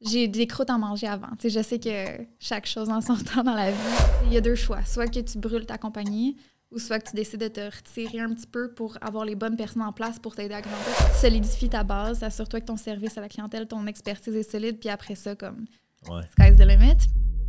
j'ai des croûtes à manger avant. Je sais que chaque chose en son temps dans la vie. Il y a deux choix. Soit que tu brûles ta compagnie ou soit que tu décides de te retirer un petit peu pour avoir les bonnes personnes en place pour t'aider à grandir. Solidifie ta base, assure-toi que ton service à la clientèle, ton expertise est solide, puis après ça, comme Ouais. sky's the limit.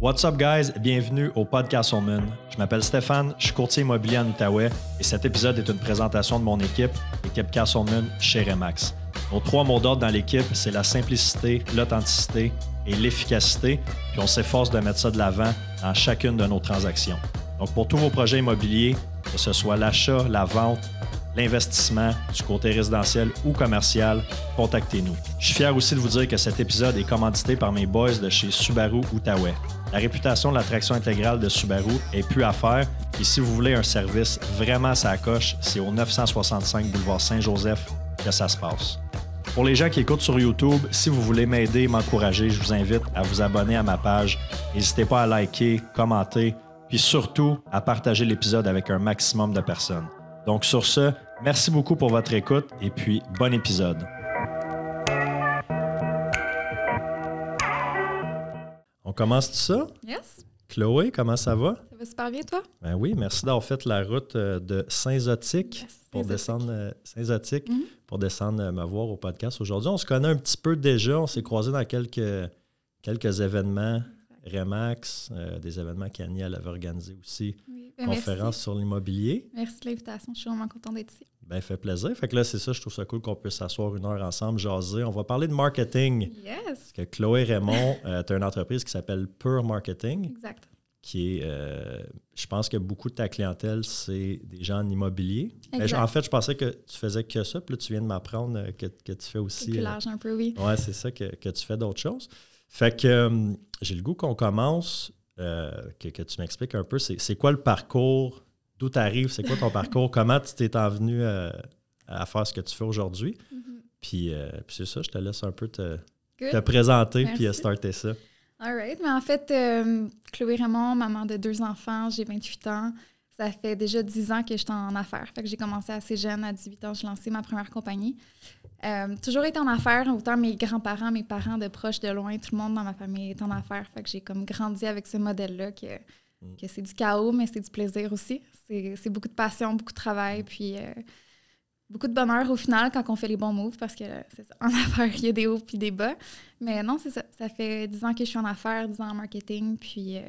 What's up, guys? Bienvenue au podcast Moon. Je m'appelle Stéphane, je suis courtier immobilier en Outaouais et cet épisode est une présentation de mon équipe, l'équipe Castleman chez Remax. Nos trois mots d'ordre dans l'équipe, c'est la simplicité, l'authenticité et l'efficacité, puis on s'efforce de mettre ça de l'avant dans chacune de nos transactions. Donc, pour tous vos projets immobiliers, que ce soit l'achat, la vente, l'investissement, du côté résidentiel ou commercial, contactez-nous. Je suis fier aussi de vous dire que cet épisode est commandité par mes boys de chez Subaru Outaouais. La réputation de la traction intégrale de Subaru est plus à faire et si vous voulez un service vraiment à sa coche, c'est au 965 boulevard Saint-Joseph que ça se passe. Pour les gens qui écoutent sur YouTube, si vous voulez m'aider, m'encourager, je vous invite à vous abonner à ma page. N'hésitez pas à liker, commenter, puis surtout à partager l'épisode avec un maximum de personnes. Donc sur ce, merci beaucoup pour votre écoute et puis bon épisode. On commence tout ça? Yes? Chloé, comment ça va? Ça va super bien, toi? Ben oui, merci d'avoir fait la route euh, de Saint-Zotique Yes, pour Saint-Zotique. descendre euh, Mhm. pour descendre euh, me voir au podcast aujourd'hui. On se connaît un petit peu déjà. On s'est croisés dans quelques, quelques événements. Remax, euh, des événements qu'Annie avait organisés aussi. Oui. Ben, Conférence sur l'immobilier. Merci de l'invitation. Je suis vraiment contente d'être ici. Ben, fait plaisir. Fait que là, c'est ça, je trouve ça cool qu'on puisse s'asseoir une heure ensemble, jaser. On va parler de marketing. Yes! Parce que Chloé Raymond, tu as une entreprise qui s'appelle Pure Marketing, Exact. qui est, euh, je pense que beaucoup de ta clientèle, c'est des gens en immobilier. Ben, Exact. en fait, je pensais que tu faisais que ça, puis là, tu viens de m'apprendre euh, que, que tu fais aussi. plus euh, large un peu, oui. Ouais, c'est ça, que, que tu fais d'autres choses. Fait que euh, j'ai le goût qu'on commence, euh, que, que tu m'expliques un peu, c'est quoi le parcours, d'où tu arrives, c'est quoi ton parcours, comment tu t'es envenu euh, à faire ce que tu fais aujourd'hui. Mhm. Puis, euh, puis c'est ça, je te laisse un peu te, présenter puis Merci. starter ça. All right. Mais en fait, euh, Chloé Raymond, maman de deux enfants, j'ai 28 ans. Ça fait déjà 10 ans que je suis en affaires. Fait que j'ai commencé assez jeune, à 18 ans, j'ai lancé ma première compagnie. Euh, toujours été en affaires, autant mes grands-parents, mes parents, de proches, de loin, tout le monde dans ma famille est en affaires. Fait que j'ai comme grandi avec ce modèle-là que, Mm. que c'est du chaos, mais c'est du plaisir aussi. C'est beaucoup de passion, beaucoup de travail, puis euh, beaucoup de bonheur au final quand on fait les bons moves parce que euh, c'est ça, en affaires, il y a des hauts puis des bas. Mais non, c'est ça. Ça fait 10 ans que je suis en affaires, 10 ans en marketing, puis euh,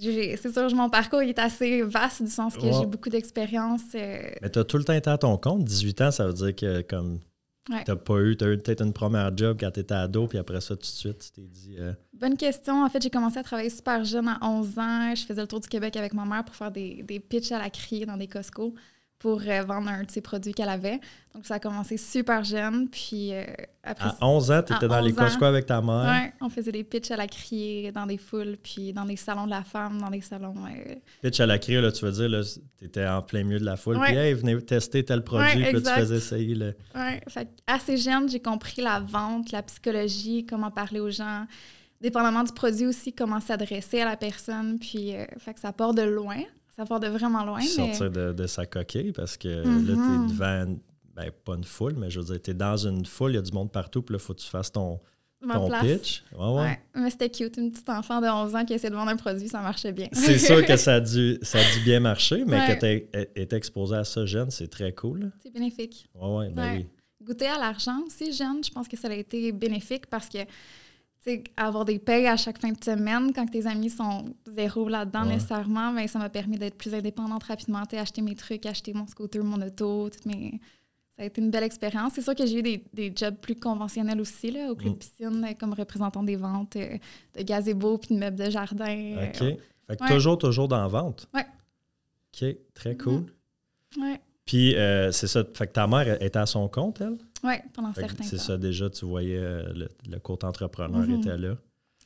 c'est sûr, mon parcours il est assez vaste du sens que j'ai beaucoup d'expérience. euh, Mais tu as tout le temps été à ton compte. 18 ans, ça veut dire que comme Ouais. t'as pas eu, tu as eu peut-être une première job quand tu étais ado, puis après ça, tout de suite, tu t'es dit. euh, Bonne question. En fait, j'ai commencé à travailler super jeune, à 11 ans. Je faisais le tour du Québec avec ma mère pour faire des, des pitchs à la criée dans des Costco pour euh, vendre un de ses produits qu'elle avait. Donc, ça a commencé super jeune. Puis euh, après, à 11 ans, tu étais dans les 11 ans. Costco avec ta mère. ouais, on faisait des pitchs à la criée dans des foules, puis dans des salons de la femme, dans des salons. euh, Pitch à la crie, là, tu veux dire, tu étais en plein milieu de la foule, Ouais. puis hey, venez tester tel produit, puis tu faisais essayer le. Ouais, fait assez jeune, j'ai compris la vente, la psychologie, comment parler aux gens, dépendamment du produit aussi, comment s'adresser à la personne. Puis, euh, fait que ça part de loin, ça part de vraiment loin. mais... sortir de, de sa coquille parce que là, Mhm. tu es devant, une- ben, pas une foule, mais je veux dire, tu es dans une foule, il y a du monde partout, puis là, il faut que tu fasses ton, ma ton place. pitch. Ouais, ouais. Ouais, mais c'était cute. Une petite enfant de 11 ans qui essaie de vendre un produit, ça marchait bien. C'est sûr que ça a, dû, ça a dû bien marcher, mais Ouais. que tu été exposé à ça jeune, c'est très cool. C'est bénéfique. Ouais, ouais, ben oui. Goûter à l'argent aussi, jeune, je pense que ça a été bénéfique parce que, tu sais, avoir des payes à chaque fin de semaine, quand tes amis sont zéro là-dedans Ouais. nécessairement, ben, ça m'a permis d'être plus indépendante rapidement, acheter mes trucs, acheter mon scooter, mon auto, toutes mes... Ça a été une belle expérience. C'est sûr que j'ai eu des, des jobs plus conventionnels aussi, là, au club Mm. piscine, euh, comme représentant des ventes euh, de gazebo puis de meubles de jardin. euh, OK. Fait que Ouais. toujours, toujours dans la vente. Ouais. OK, très cool. Mhm. Ouais, Puis, euh, c'est ça. Fait que ta mère était à son compte, elle? ouais, pendant certains C'est temps. ça, déjà, tu voyais euh, le, le côté entrepreneur Mhm. était là.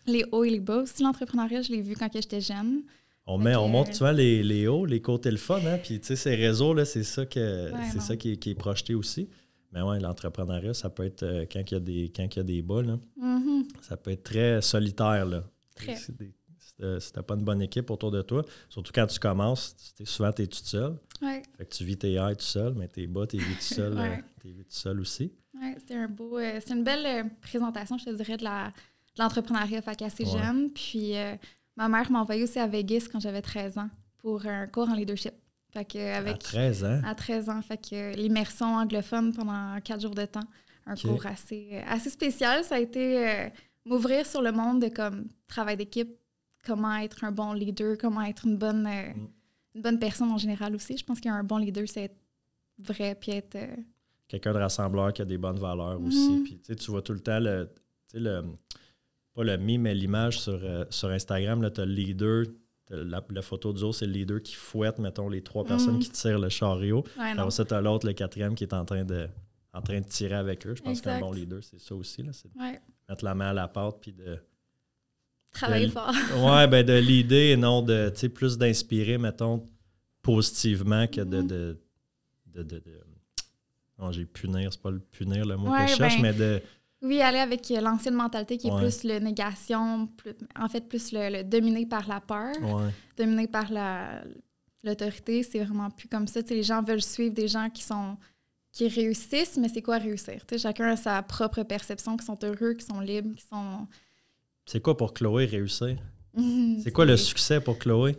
Les hauts et les bas aussi, l'entrepreneuriat, je l'ai vu quand j'étais jeune. On, met, on montre souvent les, les hauts, les côtés le fun, hein? Puis, tu sais, ces réseaux, là, c'est ça, que, Ouais, c'est ça qui, est, qui est projeté aussi. Mais ouais, l'entrepreneuriat, ça peut être, euh, quand il y a des, quand il y a des bas, là, Mhm. ça peut être très solitaire, là. Très. C'est des- Si t'as- si t'as pas une bonne équipe autour de toi, surtout quand tu commences, t'es- souvent tu es tout seul. Ouais, Fait que tu vis tes highs tout seul, mais tes bas, tu vis tout seul, Ouais. euh, t'es tout seul aussi. ouais, c'était un beau. euh, c'est une belle euh, présentation, je te dirais, de la, l'entrepreneuriat, fait assez jeune. Puis euh, ma mère m'a envoyé aussi à Vegas quand j'avais 13 ans pour un cours en leadership. Fait que avec, à 13 ans? À 13 ans. Fait que l'immersion anglophone pendant quatre jours de temps. Un cours assez, assez spécial. Ça a été euh, m'ouvrir sur le monde de comme travail d'équipe, comment être un bon leader, comment être une bonne, euh, mm. une bonne personne en général aussi. Je pense qu'un bon leader, c'est être vrai puis être. Quelqu'un de rassembleur qui a des bonnes valeurs aussi. Mm-hmm. Puis tu vois tout le temps le, le pas le mime, mais l'image sur, euh, sur Instagram, tu as le leader. La, photo du haut, c'est le leader qui fouette, mettons, les trois personnes mm. qui tirent le chariot. Alors ça, tu as l'autre, le quatrième, qui est en train de, en train de tirer avec eux. Je pense qu'un bon leader, c'est ça aussi. Là, c'est mettre la main à la pâte puis de. Travailler fort. ouais, ben de l'idée et non de, plus d'inspirer, mettons, positivement que de. Mm-hmm. de, de, non, j'ai punir, c'est pas le punir le mot que je cherche, ben, mais de oui, aller avec euh, l'ancienne mentalité qui est plus le négation, en fait, plus le, dominé par la peur, dominé par l'autorité. C'est vraiment plus comme ça. les gens veulent suivre des gens qui sont qui réussissent, mais c'est quoi réussir? chacun a sa propre perception, qui sont heureux, qui sont libres, qui sont. C'est quoi pour Chloé réussir? c'est quoi le succès pour Chloé?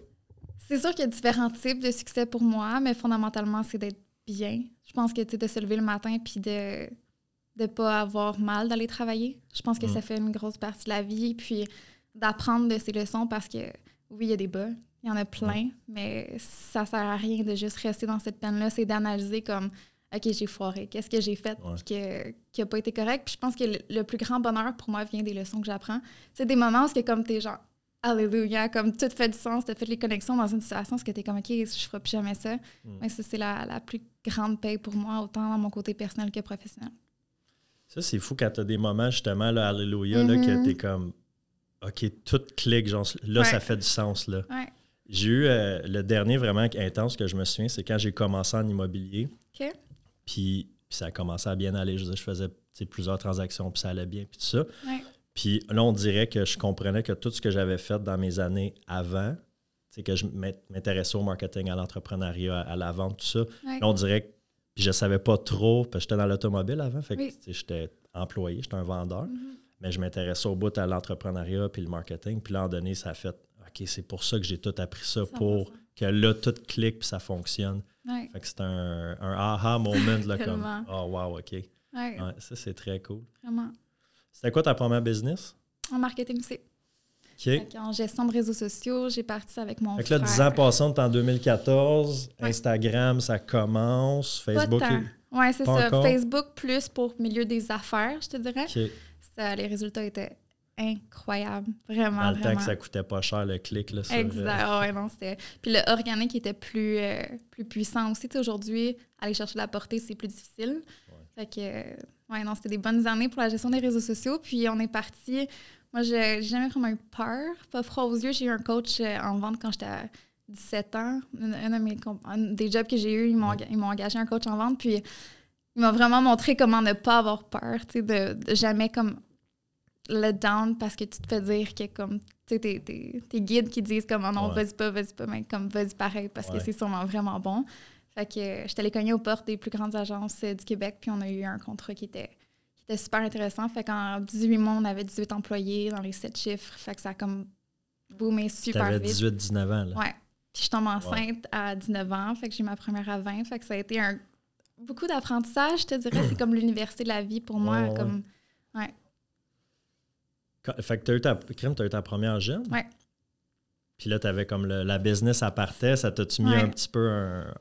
C'est sûr qu'il y a différents types de succès pour moi, mais fondamentalement, c'est d'être bien. Je pense que de se lever le matin puis de ne pas avoir mal d'aller travailler. Je pense que ça mm. fait une grosse partie de la vie. Puis d'apprendre de ces leçons parce que oui, il y a des bas, il y en a plein, mais ça sert à rien de juste rester dans cette peine-là. C'est d'analyser comme OK, j'ai foiré, qu'est-ce que j'ai fait qui n'a pas été correct? Puis je pense que le, plus grand bonheur pour moi vient des leçons que j'apprends. C'est des moments où c'est comme t'es genre Alléluia, comme tout fait du sens, tu as fait les connexions dans une situation, où que tu es comme OK, je ne ferai plus jamais ça. Mm. Mais ça, c'est la, la plus grande paix pour moi, autant dans mon côté personnel que professionnel. Ça, c'est fou quand tu as des moments, justement, là, Alléluia, là, que mm-hmm. tu es comme, OK, tout clique, genre, là, ça fait du sens, là. J'ai eu euh, le dernier vraiment intense que je me souviens, c'est quand j'ai commencé en immobilier. OK. Puis, ça a commencé à bien aller. Je, je faisais plusieurs transactions, puis ça allait bien, puis tout ça. Puis là, on dirait que je comprenais que tout ce que j'avais fait dans mes années avant, c'est que je m'intéressais au marketing, à l'entrepreneuriat, à la vente, tout ça. Là, on dirait que je savais pas trop, parce que j'étais dans l'automobile avant, fait que j'étais employé, j'étais un vendeur, mm-hmm. mais je m'intéressais au bout à l'entrepreneuriat puis le marketing. Puis là, en donné, ça a fait OK, c'est pour ça que j'ai tout appris ça, pour que là, tout clique puis ça fonctionne. Fait que c'est un, un aha moment, là, comme Oh, wow, OK. ça, c'est très cool. Vraiment. C'était quoi ta première business? En marketing aussi en gestion de réseaux sociaux, j'ai parti avec mon fait là, 10 ans passant, en 2014. Instagram, ça commence. Facebook. Oui, c'est ça. Facebook plus pour milieu des affaires, je te dirais. Ça, les résultats étaient incroyables. Vraiment, Dans le temps que ça coûtait pas cher le clic. Là, exact. Euh, ouais, non, Puis le organique était plus, euh, plus puissant aussi. Aujourd'hui, aller chercher la portée, c'est plus difficile. Fait que, ouais, non, c'était des bonnes années pour la gestion des réseaux sociaux. Puis on est parti moi, j'ai jamais vraiment eu peur. Pas froid aux yeux. J'ai eu un coach euh, en vente quand j'étais à 17 ans. Un, des jobs que j'ai eu, ils m'ont engagé un coach en vente. Puis, il m'a vraiment montré comment ne pas avoir peur, de, de, jamais comme let down parce que tu te fais dire que comme tu tes, tes, guides qui disent comme oh non vas-y pas vas-y pas mais comme vas-y pareil parce que c'est sûrement vraiment bon fait que euh, j'étais allée cogner aux portes des plus grandes agences euh, du Québec puis on a eu un contrat qui était c'était super intéressant. Fait qu'en 18 mois, on avait 18 employés dans les 7 chiffres. Fait que ça a comme boomé super vite. 18-19 ans, là. Ouais. Puis je tombe enceinte à 19 ans. Fait que j'ai ma première à 20. Fait que ça a été un beaucoup d'apprentissage, je te dirais. C'est comme l'université de la vie pour moi. comme, ouais. Fait que tu as eu ta, as eu ta première jeune? Ouais. Puis là, tu avais comme la business à partait, ça t'a-tu mis un petit peu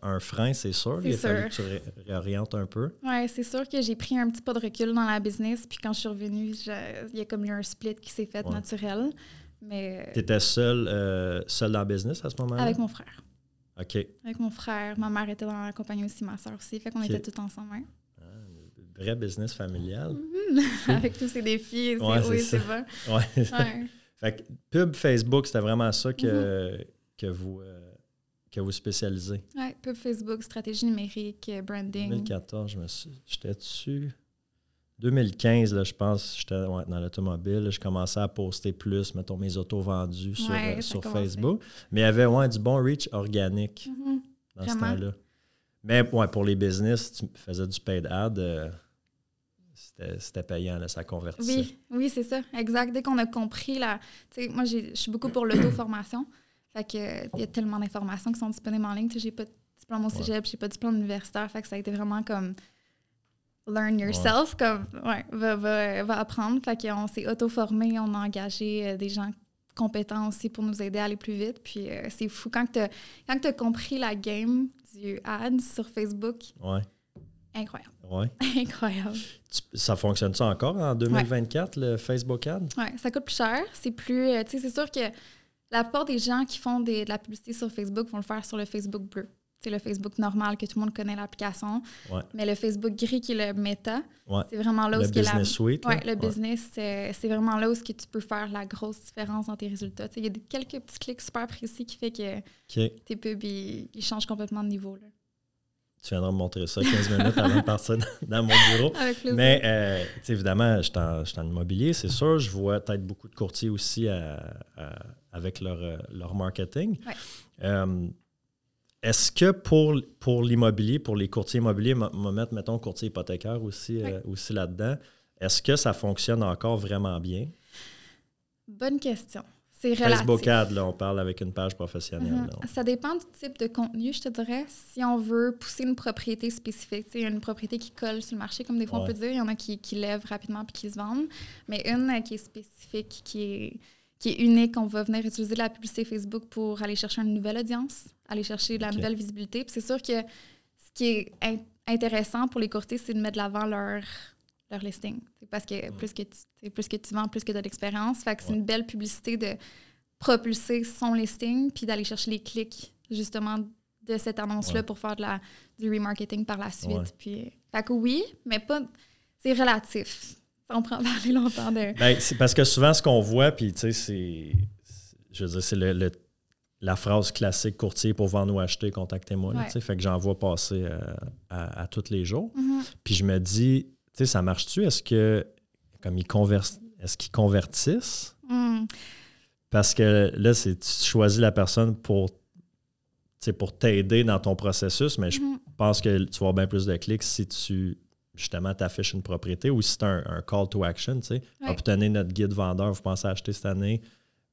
un, frein, c'est sûr? C'est sûr. que tu réorientes un peu. Oui, c'est sûr que j'ai pris un petit pas de recul dans la business. Puis quand je suis revenue, il y a comme eu un split qui s'est fait naturel. Mais... Tu étais seule, euh, seule dans la business à ce moment-là? Avec mon frère. OK. Avec mon frère. Ma mère était dans la compagnie aussi, ma soeur aussi. Fait qu'on était tous ensemble. Hein. Vrai business familial. Mhm. Avec tous ces défis, c'est oui, c'est vrai. Ouais. Fait que pub Facebook, c'était vraiment ça que, mhm. que vous. Euh, que vous spécialisez. Oui, pub Facebook, stratégie numérique, euh, branding. 2014, je me suis. J'étais dessus. 2015, là, je pense, j'étais dans l'automobile. Je commençais à poster plus, mettons, mes autos vendus sur, euh, sur Facebook. Mais il y avait ouais, du bon reach organique mhm. dans ce temps-là. Mais ouais, pour les business, tu faisais du paid ad c'était payant, là, ça convertissait. Oui, oui c'est ça, exact. Dès qu'on a compris, la, moi, je suis beaucoup pour l'auto-formation. Fait que il y a tellement d'informations qui sont disponibles en ligne. J'ai pas de diplôme au cégep, j'ai pas de diplôme universitaire. Fait que ça a été vraiment comme learn yourself, comme, ouais, va, va, va apprendre. Fait qu'on s'est auto-formé, on a engagé euh, des gens compétents aussi pour nous aider à aller plus vite. Puis euh, c'est fou quand tu as, compris la game du ads sur Facebook. Ouais. Incroyable. Ouais. Incroyable. ça fonctionne ça encore en 2024, le Facebook ad? Oui, ça coûte plus cher. C'est plus. Euh, tu sais, c'est sûr que la plupart des gens qui font de la publicité sur Facebook vont le faire sur le Facebook bleu. C'est le Facebook normal que tout le monde connaît l'application. Mais le Facebook gris qui est le Meta, c'est vraiment là où le business la, suite, le business, c'est vraiment là où que tu peux faire la grosse différence dans tes résultats. Il y a des, quelques petits clics super précis qui fait que tes pubs ils, changent complètement de niveau. Là. Tu viendras me montrer ça 15 minutes avant de partir dans mon bureau. Mais euh, évidemment, je suis en, immobilier, c'est sûr. Je vois peut-être beaucoup de courtiers aussi avec leur, euh, leur marketing. Euh, est-ce que pour, pour l'immobilier, pour les courtiers immobiliers, va mettre, mettons, courtier hypothécaire aussi, euh, aussi là-dedans, est-ce que ça fonctionne encore vraiment bien? Bonne question. C'est relatif. Facebook Ad, là, on parle avec une page professionnelle. Mm-hmm. Ça dépend du type de contenu, je te dirais. Si on veut pousser une propriété spécifique, une propriété qui colle sur le marché, comme des fois on peut dire, il y en a qui, qui lèvent rapidement puis qui se vendent, mais une euh, qui est spécifique, qui est qui est unique. On va venir utiliser la publicité Facebook pour aller chercher une nouvelle audience, aller chercher de la nouvelle visibilité. Puis c'est sûr que ce qui est intéressant pour les courtiers, c'est de mettre de l'avant leur, leur listing. Parce que plus que, tu, plus que tu vends, plus que tu as d'expérience. Fait que c'est une belle publicité de propulser son listing puis d'aller chercher les clics, justement, de cette annonce-là pour faire de la, du remarketing par la suite. Puis, fait que oui, mais pas. C'est relatif. Ça prend parler longtemps de. Ben, c'est parce que souvent, ce qu'on voit, puis tu sais, c'est. Je veux dire, c'est le, la phrase classique courtier pour vendre ou acheter, contactez-moi. Fait que j'en vois passer euh, à, tous les jours. Mm-hmm. Puis je me dis, sais, ça marche-tu? Est-ce que comme ils est-ce qu'ils convertissent? Mm. Parce que là, c'est tu choisis la personne pour pour t'aider dans ton processus, mais je mm-hmm. pense que tu vas avoir bien plus de clics si tu justement t'affiches une propriété ou si c'est un, call to action, tu sais, obtenez notre guide vendeur, vous pensez acheter cette année,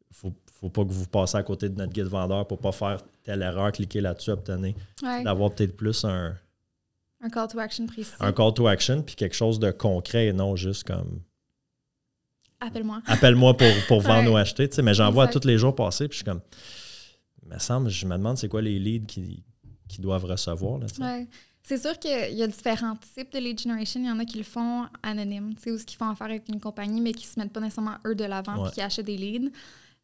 il faut, faut pas que vous passiez à côté de notre guide vendeur pour pas faire telle erreur, cliquez là-dessus, obtenez. D'avoir peut-être plus un... Un call to action précis. Un call to action, puis quelque chose de concret et non juste comme... Appelle-moi. Appelle-moi pour, pour vendre ou acheter, tu sais, mais j'en vois tous les jours passer, puis je suis comme... Il me semble, je me demande c'est quoi les leads qui, qui doivent recevoir. Là, c'est sûr qu'il y a différents types de lead generation. Il y en a qui le font anonyme, ou ce qu'ils font affaire avec une compagnie, mais qui ne se mettent pas nécessairement eux de l'avant et qui achètent des leads.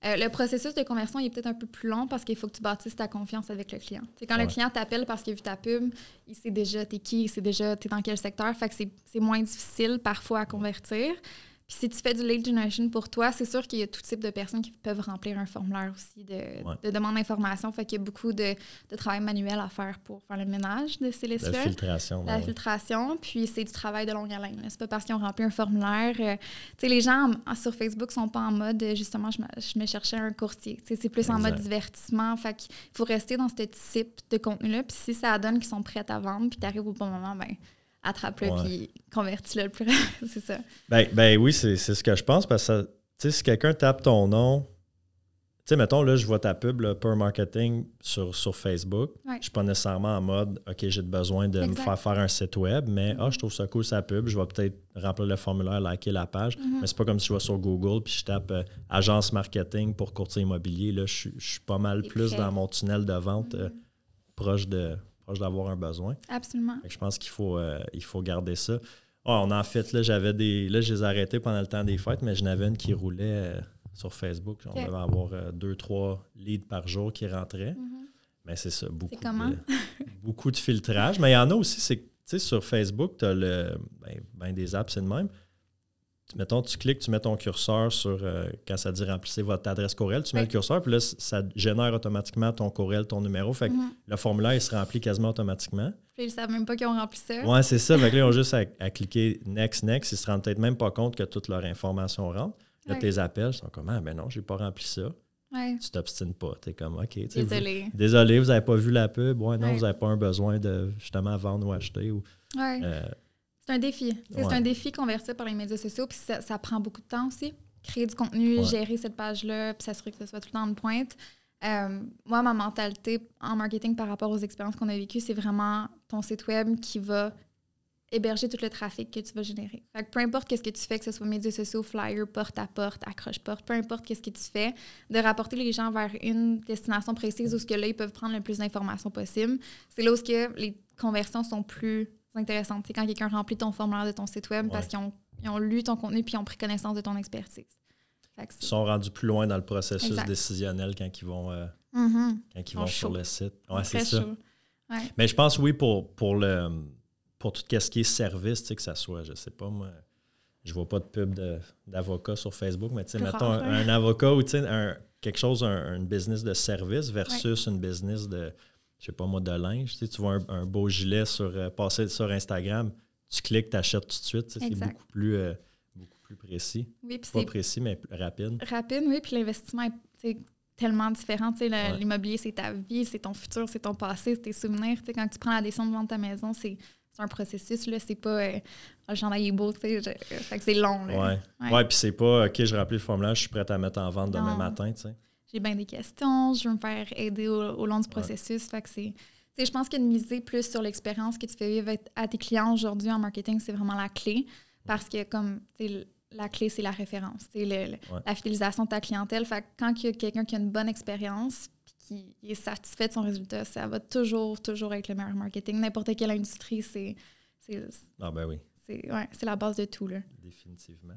Euh, le processus de conversion il est peut-être un peu plus long parce qu'il faut que tu bâtisses ta confiance avec le client. C'est quand le client t'appelle parce qu'il a vu ta pub, il sait déjà t'es qui, il sait déjà t'es dans quel secteur, fait que c'est moins difficile parfois à convertir. Puis si tu fais du lead generation pour toi, c'est sûr qu'il y a tout type de personnes qui peuvent remplir un formulaire aussi de, de demande d'information. Fait qu'il y a beaucoup de, de, travail manuel à faire pour faire le ménage de ces. La filtration. La filtration. Puis c'est du travail de longue haleine. C'est pas parce qu'ils ont rempli un formulaire. Euh, tu sais, les gens sur Facebook sont pas en mode justement, je me, je me cherchais un courtier. c'est plus en mode divertissement. Fait qu'il faut rester dans ce type de contenu-là. Puis si ça donne qu'ils sont prêts à vendre, puis tu arrives au bon moment, ben attrape-le puis convertis-le le plus c'est ça. Ben, ben oui, c'est ce que je pense parce que si quelqu'un tape ton nom, tu sais, mettons, là, je vois ta pub, là, per marketing sur, sur Facebook. Je ne suis pas nécessairement en mode, OK, j'ai besoin de me faire faire un site web, mais ah, je trouve ça cool sa pub. Je vais peut-être remplir le formulaire, liker la page. Mm-hmm. Mais c'est pas comme si je vais sur Google puis je tape euh, agence marketing pour courtier immobilier. Là, je, suis pas mal plus dans mon tunnel de vente euh, mm-hmm. proche de d'avoir un besoin. Absolument. Je pense qu'il faut, euh, il faut garder ça. Ah, on en fait, là, j'avais des. Là, je les ai arrêtés pendant le temps des fêtes, mais j'en avais une qui roulait euh, sur Facebook. On devait avoir euh, deux, trois leads par jour qui rentraient. Mm-hmm. Mais c'est ça, beaucoup, de, beaucoup de filtrage. Mais il y en a aussi, c'est que sur Facebook, tu as le, ben, ben, des apps, c'est le même mettons, tu cliques, tu mets ton curseur sur, euh, quand ça dit remplissez votre adresse courriel, tu mets le curseur, puis là, ça génère automatiquement ton courriel, ton numéro. Fait que mhm. le formulaire, il se remplit quasiment automatiquement. Puis ils ne savent même pas qu'ils ont rempli ça. Oui, c'est ça. fait que là, ils ont juste à, cliquer Next, Next. Ils se rendent peut-être même pas compte que toute leur information rentre. Là, tes appels sont comme Ah, ben non, j'ai pas rempli ça. Ouais. Tu t'obstines pas. Tu es comme OK. Désolé. Vous, désolé, vous n'avez pas vu la pub. Ouais, non, vous n'avez pas un besoin de justement vendre ou acheter. Ou, ouais. Euh, C'est un défi. C'est un défi convertir par les médias sociaux, puis ça, prend beaucoup de temps aussi. Créer du contenu, gérer cette page-là, puis s'assurer que ce soit tout le temps en pointe. Euh, moi, ma mentalité en marketing par rapport aux expériences qu'on a vécues, c'est vraiment ton site web qui va héberger tout le trafic que tu vas générer. peu importe qu'est-ce que tu fais, que ce soit médias sociaux, flyer, porte à porte, accroche porte, peu importe qu'est-ce que tu fais, de rapporter les gens vers une destination précise où ce que là ils peuvent prendre le plus d'informations possible. C'est là où ce que les conversions sont plus C'est quand quelqu'un remplit ton formulaire de ton site web parce qu'ils ont, lu ton contenu puis ils ont pris connaissance de ton expertise. Ils sont rendus plus loin dans le processus décisionnel quand ils vont, euh, mm-hmm. quand ils vont sur le site. Ouais, c'est ça. Mais je pense, oui, pour, pour le pour tout ce qui est service, tu sais, que ça soit, je sais pas, moi, je vois pas de pub d'avocat sur Facebook, mais tu sais, mettons un, avocat ou tu sais, quelque chose, un, business de service versus une business de, je sais pas moi, de linge. Tu, sais, tu vois un, beau gilet sur, euh, passer sur Instagram, tu cliques, tu achètes tout de suite. c'est beaucoup plus, euh, beaucoup plus précis. Oui, pas précis, mais rapide. Rapide, oui, puis l'investissement est tellement différent. Tu sais, L'immobilier, c'est ta vie, c'est ton futur, c'est ton passé, c'est tes souvenirs. Tu sais, quand tu prends la décision de vendre ta maison, c'est un processus, là. C'est pas euh, le chandail est beau, tu sais. C'est long, là. Ouais. Ouais, puis c'est pas OK, je remplis le formulaire, je suis prête à mettre en vente demain matin, tu sais. J'ai bien des questions, je veux me faire aider au, long du processus. Fait que c'est. Tu sais, je pense que de miser plus sur l'expérience que tu fais vivre à tes clients aujourd'hui en marketing, c'est vraiment la clé. Parce que, comme, la clé, c'est la référence. C'est la fidélisation de ta clientèle. Fait que quand il y a quelqu'un qui a une bonne expérience, qui est satisfait de son résultat, ça va toujours, toujours avec le meilleur marketing. N'importe quelle industrie, c'est. Ah, ben oui. C'est ouais, la base de tout. Là. Définitivement.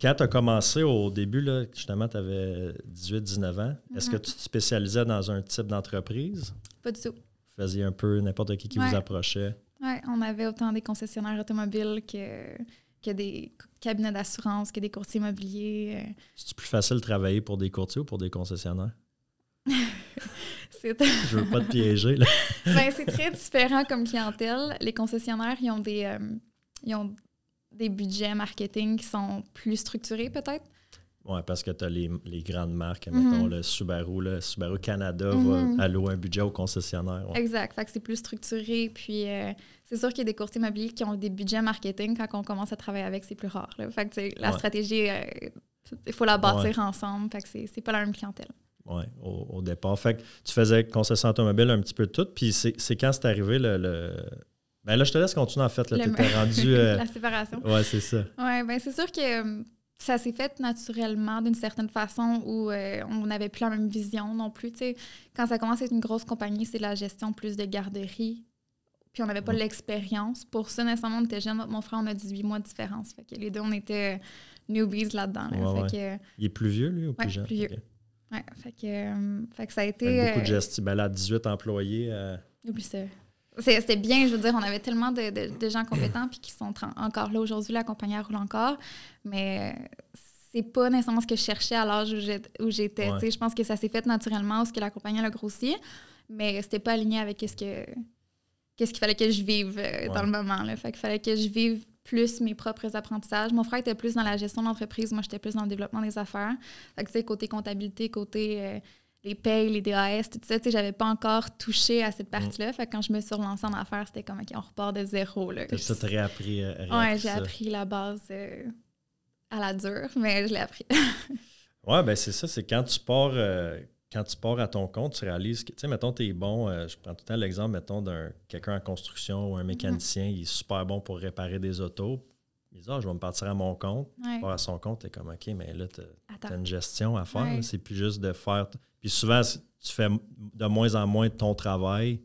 Quand tu as commencé au début, là, justement, tu avais 18-19 ans, est-ce que mm-hmm. tu te spécialisais dans un type d'entreprise? Pas du tout. Vous faisiez un peu n'importe qui qui vous approchait? Oui, on avait autant des concessionnaires automobiles que, que des cabinets d'assurance, que des courtiers immobiliers. Euh. C'est plus facile de travailler pour des courtiers ou pour des concessionnaires? Je veux pas te piéger. ben, c'est très différent comme clientèle. Les concessionnaires, ils ont des, euh, ils ont des budgets marketing qui sont plus structurés, peut-être? Oui, parce que tu as les, les, grandes marques, mettons mhm. le Subaru, le Subaru Canada va mhm. allouer un budget au concessionnaire. Exact, fait que c'est plus structuré. Puis euh, c'est sûr qu'il y a des courtiers immobiliers qui ont des budgets marketing. Quand on commence à travailler avec, c'est plus rare. Fait que la stratégie, euh, il faut la bâtir ensemble. Fait que c'est pas la même clientèle. Oui, au, départ. Fait que tu faisais concession automobile un petit peu tout. Puis c'est quand c'est arrivé le, le, Ben là, je te laisse continuer en fait. Tu étais rendu. Euh, La séparation. Oui, c'est ça. Oui, bien c'est sûr que euh, ça s'est fait naturellement d'une certaine façon où euh, on n'avait plus la même vision non plus. sais quand ça commence à être une grosse compagnie, c'est la gestion plus de garderie. Puis on n'avait pas l'expérience. Pour ça, nécessairement, on était jeunes. Mon frère, on a 18 mois de différence. Fait que les deux, on était newbies là-dedans. Il est plus vieux, lui, ou plus jeune? plus vieux. Oui, fait que, euh, fait que ça a été. beaucoup de gestion. Ben là, 18 employés. Euh... Oublie ça. C'était bien, je veux dire, on avait tellement de, de, gens compétents puis qui sont encore là aujourd'hui, la compagnie roule encore. Mais c'est pas nécessairement ce que je cherchais à l'âge où j'étais. Je pense que ça s'est fait naturellement parce que la compagnie a grossi, mais c'était pas aligné avec ce que qu'est-ce qu'il fallait que je vive euh, dans le moment. Là. Fait qu'il fallait que je vive plus mes propres apprentissages. Mon frère était plus dans la gestion d'entreprise, moi j'étais plus dans le développement des affaires. Fait que côté comptabilité, côté euh, les payes, les DAS, tout ça, tu sais, j'avais pas encore touché à cette mm. partie-là. Fait que quand je me suis relancée en affaires, c'était comme, OK, on repart de zéro. Là. T'as réappris, euh, Ouais, j'ai appris la base euh, à la dure, mais je l'ai appris. ouais, ben c'est ça, c'est quand tu pars quand tu pars à ton compte, tu réalises que, tu sais, mettons, tu es bon, euh, je prends tout le temps l'exemple, mettons, d'un quelqu'un en construction ou un mécanicien, il est super bon pour réparer des autos. Dit, ah, je vais me partir à mon compte. Ouais. à son compte, tu es comme, OK, mais là, tu as, une gestion à faire. C'est plus juste de faire. Puis souvent, tu fais de moins en moins de ton travail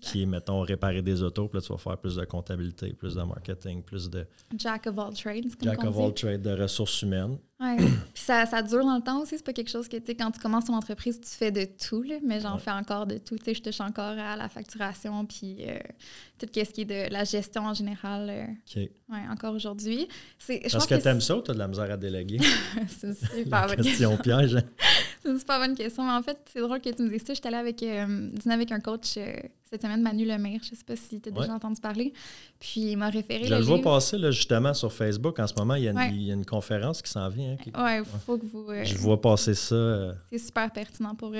qui est, mettons, réparer des autos. Puis là, tu vas faire plus de comptabilité, plus de marketing, plus de. Jack of all trades. Jack of all trades de ressources humaines. Oui. Puis ça, ça, dure dans le temps aussi. C'est pas quelque chose que, tu sais, quand tu commences ton entreprise, tu fais de tout, là, mais j'en fais encore de tout. Tu sais, je touche encore à la facturation, puis euh, tout ce qui est de la gestion en général. Euh, OK. Oui, encore aujourd'hui. Parce que, que tu aimes ça ou tu as de la misère à déléguer? c'est une super bonne question. piège. Hein? c'est une super bonne question. Mais en fait, c'est drôle que tu me dises ça. J'étais allée avec, euh, dîner avec un coach euh, cette semaine, Manu Lemire. Je ne sais pas si tu as déjà entendu parler. Puis il m'a référé. Je le, vois passer là, justement sur Facebook. En ce moment, il y a une, il y a une conférence qui s'en vient. Hein, oui, il faut que vous. Euh, je vois passer ça. C'est super pertinent pour.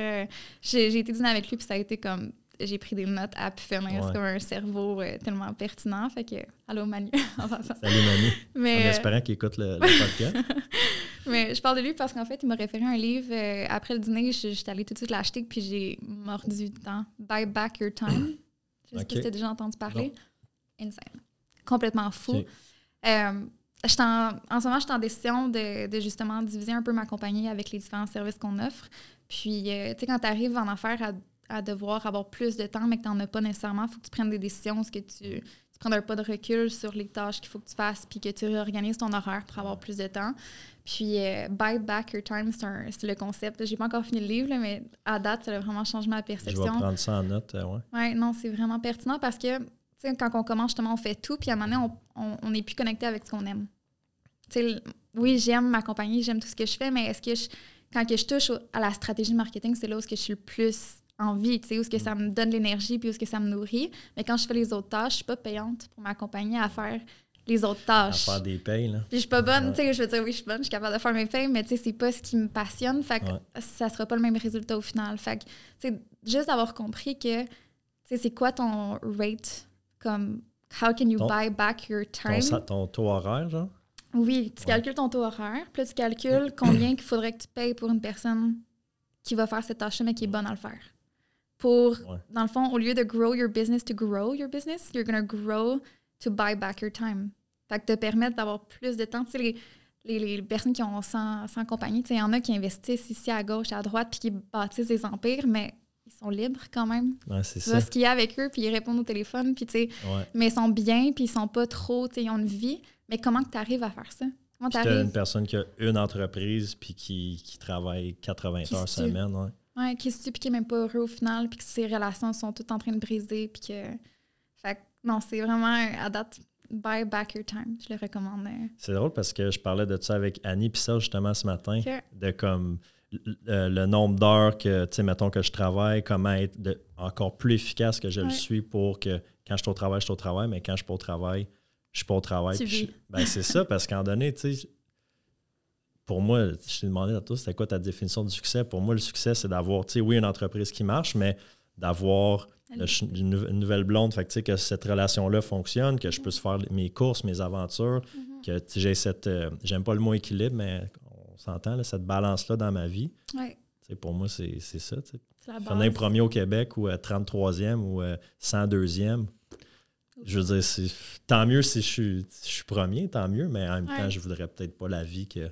J'ai été dîner avec lui, puis ça a été comme j'ai pris des notes à pu finir. C'est comme un cerveau euh, tellement pertinent. Fait que, allô Manu, en Salut Manu. Mais, en euh, espérant qu'il écoute le, podcast. Mais je parle de lui parce qu'en fait, il m'a référé un livre. Euh, après le dîner, j'étais allée tout de suite l'acheter, puis j'ai mordu du temps. Buy Back Your Time. Je sais pas si tu as déjà entendu parler. Insane. Complètement fou. en, en, ce moment, je suis en décision de, de, justement diviser un peu ma compagnie avec les différents services qu'on offre. Puis, tu sais, quand tu arrives en affaires à à devoir avoir plus de temps, mais que tu n'en as pas nécessairement. Il faut que tu prennes des décisions, que tu, tu prennes un pas de recul sur les tâches qu'il faut que tu fasses, puis que tu réorganises ton horaire pour avoir plus de temps. Puis, euh, Buy Back Your Time, c'est le concept. J'ai pas encore fini le livre, mais à date, ça a vraiment changé ma perception. Je vais prendre ça en note, euh, ouais. Oui, non, c'est vraiment pertinent parce que, tu sais, quand on commence, justement, on fait tout, puis à un moment donné, on n'est plus connecté avec ce qu'on aime. Tu sais, oui, j'aime ma compagnie, j'aime tout ce que je fais, mais est-ce que je, quand que je touche à la stratégie marketing, c'est là où je suis le plus tu sais, où ce que ça me donne l'énergie puis où ce que ça me nourrit. Mais quand je fais les autres tâches, je suis pas payante pour m'accompagner à faire les autres tâches. À faire des payes, là. Puis je suis pas bonne, tu sais, je veux dire, oui, je suis bonne, je suis capable de faire mes payes, mais tu sais, c'est pas ce qui me passionne, fait que ça sera pas le même résultat au final. Fait que, tu sais, juste d'avoir compris que, tu sais, c'est quoi ton rate, comme, how can you buy back your time? Ton, ton taux horaire, genre? Oui, tu calcules ton taux horaire, puis là, tu calcules combien qu'il faudrait que tu payes pour une personne qui va faire cette tâche-là, mais qui est bonne à le faire pour, dans le fond, au lieu de grow your business to grow your business, you're to grow to buy back your time. Fait que te permettre d'avoir plus de temps. Tu sais, les, les, personnes qui ont 100, 100 compagnies, tu sais, il y en a qui investissent ici à gauche, à droite, puis qui bâtissent des empires, mais ils sont libres quand même. Ouais, c'est ça. ce qu'il y a avec eux, puis ils répondent au téléphone, puis tu sais, mais ils sont bien, puis ils sont pas trop, tu sais, ils ont une vie. Mais comment tu arrives à faire ça? Comment tu une personne qui a une entreprise, puis qui, qui travaille 80 heures semaine, ouais. Ouais, qui se qui est même pas heureux au final, puis que ses relations sont toutes en train de briser, puis que. Fait non, c'est vraiment à date. Buy back your time. Je le recommande. Euh. C'est drôle parce que je parlais de ça avec Annie puis ça justement ce matin. De comme le, nombre d'heures que, tu sais, mettons que je travaille, comment être encore plus efficace que je le suis pour que quand je suis au travail, je suis au travail, mais quand je suis pas au travail, je suis pas au travail. ben, c'est ça, parce qu'en donné, tu sais, pour moi, je t'ai demandé à toi, c'était quoi ta définition du succès? Pour moi, le succès, c'est d'avoir, tu sais, oui, une entreprise qui marche, mais d'avoir une, nouvelle blonde, fait que, que cette relation-là fonctionne, que je puisse faire mes courses, mes aventures, mm-hmm. que j'ai cette, euh, j'aime pas le mot équilibre, mais on s'entend, cette balance-là dans ma vie. Ouais. Pour moi, c'est ça. un premier au Québec ou 33e ou 102e, je veux dire, tant mieux si je suis, je suis premier, tant mieux, mais en même temps, je voudrais peut-être pas la vie que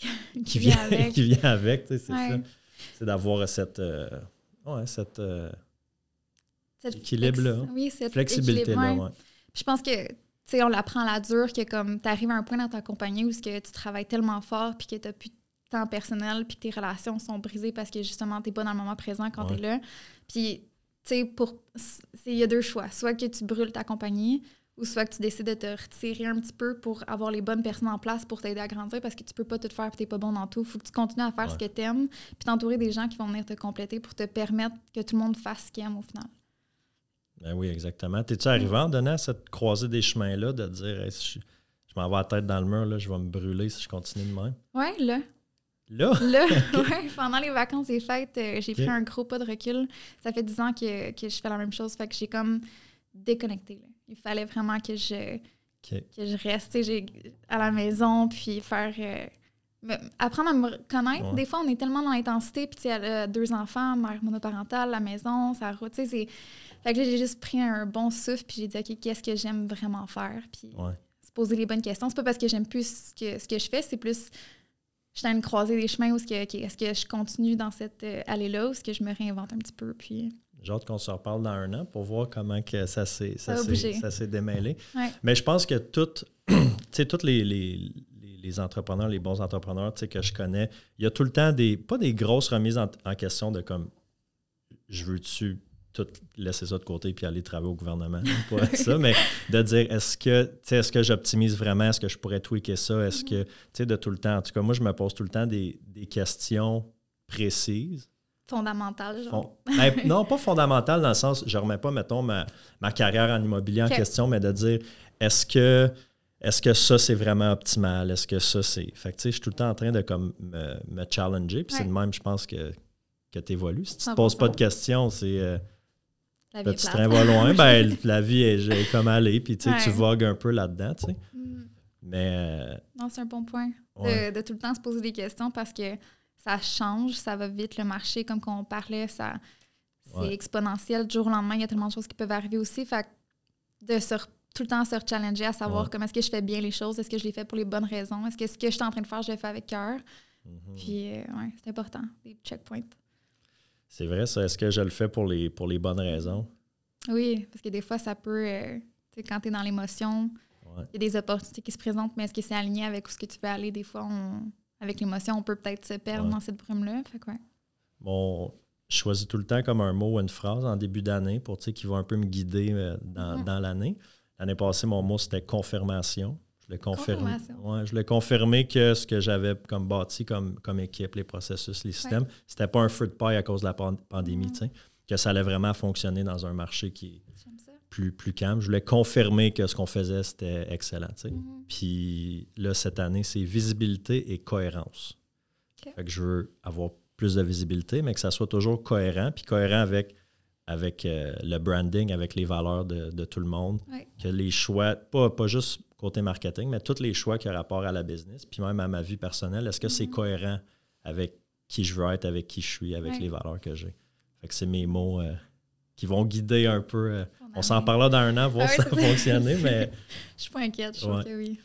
qui, vient avec. qui vient avec, c'est ça. C'est d'avoir cette, euh, ouais, cette, euh, équilibre-là. Oui, cette flexibilité-là. Je pense que tu sais, on l'apprend à la dure que comme tu arrives à un point dans ta compagnie où que tu travailles tellement fort puis que tu n'as plus de temps personnel puis que tes relations sont brisées parce que justement tu n'es pas dans le moment présent quand tu es là. Puis tu sais pour il y a deux choix, soit que tu brûles ta compagnie ou soit que tu décides de te retirer un petit peu pour avoir les bonnes personnes en place pour t'aider à grandir parce que tu peux pas tout faire et tu n'es pas bon dans tout. Il faut que tu continues à faire ce que tu aimes puis t'entourer des gens qui vont venir te compléter pour te permettre que tout le monde fasse ce qu'il aime au final. Ben oui, exactement. T'es-tu arrivé en donnant cette croisée des chemins-là de dire je, m'en vais la tête dans le mur, là, je vais me brûler si je continue de même? Oui, là. Là? Là, oui. Pendant les vacances et fêtes, euh, j'ai pris un gros pas de recul. Ça fait dix ans que, que, je fais la même chose. Fait que j'ai comme déconnecté. Là. Il fallait vraiment que je, que je reste à la maison, puis faire. Euh, apprendre à me connaître. Des fois, on est tellement dans l'intensité, puis tu sais, deux enfants, mère monoparentale, la maison, ça route. Tu sais, Fait que j'ai juste pris un bon souffle, puis j'ai dit, OK, qu'est-ce que j'aime vraiment faire? Puis se poser les bonnes questions. C'est pas parce que j'aime plus ce que, ce que je fais, c'est plus. Je suis en train de croiser des chemins où est-ce que, est-ce que je continue dans cette euh, allée-là ou est-ce que je me réinvente un petit peu? Puis. J'ai hâte qu'on se reparle dans un an pour voir comment que ça s'est, ça, démêlé. Mais je pense que toutes, tous les, les, les, entrepreneurs, les bons entrepreneurs que je connais, il y a tout le temps des, pas des grosses remises en, question de comme, je veux-tu tout laisser ça de côté puis aller travailler au gouvernement. Pas ça, mais de dire est-ce que est-ce que j'optimise vraiment, est-ce que je pourrais tweaker ça, est-ce que tu sais de tout le temps? En tout cas, moi je me pose tout le temps des, des questions précises Fondamental, genre. Ben, non, pas fondamental dans le sens, je ne remets pas, mettons, ma, carrière en immobilier en question, mais de dire, est-ce que, est que ça, c'est vraiment optimal? Est-ce que ça, c'est... Fait que, tu sais, je suis tout le temps en train de comme, me, challenger, puis c'est de même, je pense, que, que tu évolues. Si tu ne te poses pas de questions, c'est... Euh, La vie est Petit plate. train va loin, ben, la vie est, est comme aller, puis tu tu vogues un peu là-dedans, tu sais. Mhm. Mais euh, Non, c'est un bon point. De- Ouais. De, tout le temps se poser des questions parce que ça change, ça va vite. Le marché, comme qu'on parlait, ça c'est Ouais. exponentiel. Du jour au lendemain, il y a tellement de choses qui peuvent arriver aussi. Fait de se tout le temps se challenger à savoir comment est-ce que je fais bien les choses, est-ce que je les fais pour les bonnes raisons, est-ce que ce que je suis en train de faire, je le fais avec cœur. mhm. Puis, euh, ouais, c'est important, des checkpoints. C'est vrai, ça. Est-ce que je le fais pour les, pour les bonnes raisons? Oui, parce que des fois, ça peut, euh, tu sais, quand tu es dans l'émotion, Ouais. il y a des opportunités qui se présentent, mais est-ce que c'est aligné avec où ce que tu veux aller? Des fois, on- avec l'émotion, on peut peut-être se perdre Ouais. dans cette brume-là. Fait que, ouais. Bon, je choisis tout le temps comme un mot ou une phrase en début d'année pour tu sais, qui va un peu me guider euh, dans, Mhm. dans l'année. L'année passée, mon mot, c'était confirmation. Je ouais, voulais confirmer que ce que j'avais comme bâti comme, comme équipe, les processus, les systèmes, c'était pas un feu de paille à cause de la pan- pandémie, Mhm. sais, que ça allait vraiment fonctionner dans un marché qui est plus, plus calme. Je voulais confirmer que ce qu'on faisait, c'était excellent. Mhm. Puis là, cette année, c'est visibilité et cohérence. Fait que je veux avoir plus de visibilité, mais que ça soit toujours cohérent, puis cohérent avec, avec euh, le branding, avec les valeurs de, de tout le monde. Ouais. Que les choix, pas, pas juste côté marketing, mais tous les choix qui ont rapport à la business, puis même à ma vie personnelle, est-ce que c'est Mhm. cohérent avec qui je veux être, avec qui je suis, avec Ouais. les valeurs que j'ai? Fait que c'est mes mots euh, qui vont guider un peu. euh, Ton on s'en année. parlera dans un an, voir Ah ouais, si ça a c'est ça. fonctionné, mais Je suis pas inquiète, je Ouais. que oui.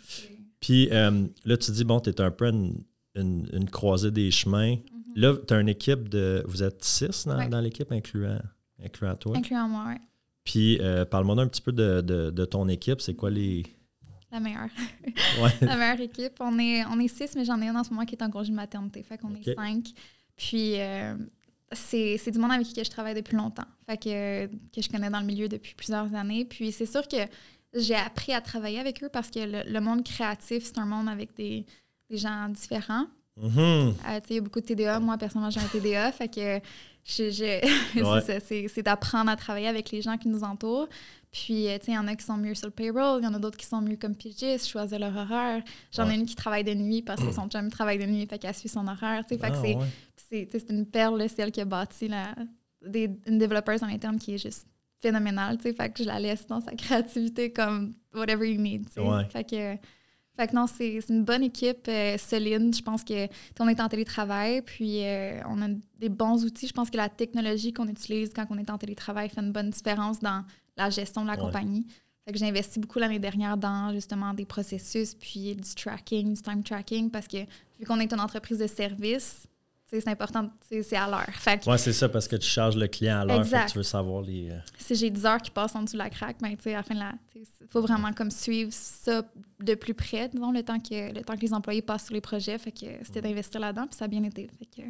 Puis euh, là, tu dis, bon, tu es un peu une, une- une croisée des chemins. Mhm. Là, tu as une équipe de. Vous êtes six dans, l'équipe, incluant, incluant toi. Incluant moi, ouais. Puis, parle-moi un petit peu de, de- de ton équipe. C'est quoi les. La meilleure. Ouais. La meilleure équipe. On est, on est six, mais j'en ai un en ce moment qui est en congé de maternité. Fait qu'on OK. est cinq. Puis euh, c'est c'est du monde avec qui je travaille depuis longtemps. Fait que, que je connais dans le milieu depuis plusieurs années. Puis c'est sûr que j'ai appris à travailler avec eux parce que le, le monde créatif, c'est un monde avec des, des gens différents. Mhm. Euh, il y a beaucoup de TDA. Moi, personnellement, j'ai un TDA. Fait que je, je- Ouais. c'est ça, c'est- c'est d'apprendre à travailler avec les gens qui nous entourent. Puis, euh, tu sais, il y en a qui sont mieux sur le payroll, il y en a d'autres qui sont mieux comme pigistes, choisir leur horaire. J'en Ouais. ai une qui travaille de nuit parce que son chum travaille de nuit, fait qu'elle suit son horaire. Tu sais, fait que Ah, c'est- ouais. une perle, là, c'est elle qui a bâti la, des, une développeuse en interne qui est juste phénoménale. Tu sais, fait que je la laisse dans sa créativité comme whatever you need. Ouais. Fait que. Fait que non, c'est une bonne équipe euh, solide. Je pense que on est en télétravail, puis euh, on a des bons outils. Je pense que la technologie qu'on utilise quand on est en télétravail fait une bonne différence dans la gestion de la Ouais. compagnie. Fait que j'ai investi beaucoup l'année dernière dans justement des processus, puis du tracking, du time tracking, parce que vu qu'on est une entreprise de service, c'est important, c'est à l'heure. Ouais, c'est ça, parce que tu charges le client à l'heure. Tu veux savoir les. euh, si j'ai 10 heures qui passent en dessous de la craque, ben, tu sais, à la fin de la. Il faut vraiment comme suivre ça de plus près, disons, le temps que, le temps que les employés passent sur les projets. Fait que c'était d'investir là-dedans, puis ça a bien été. Fait que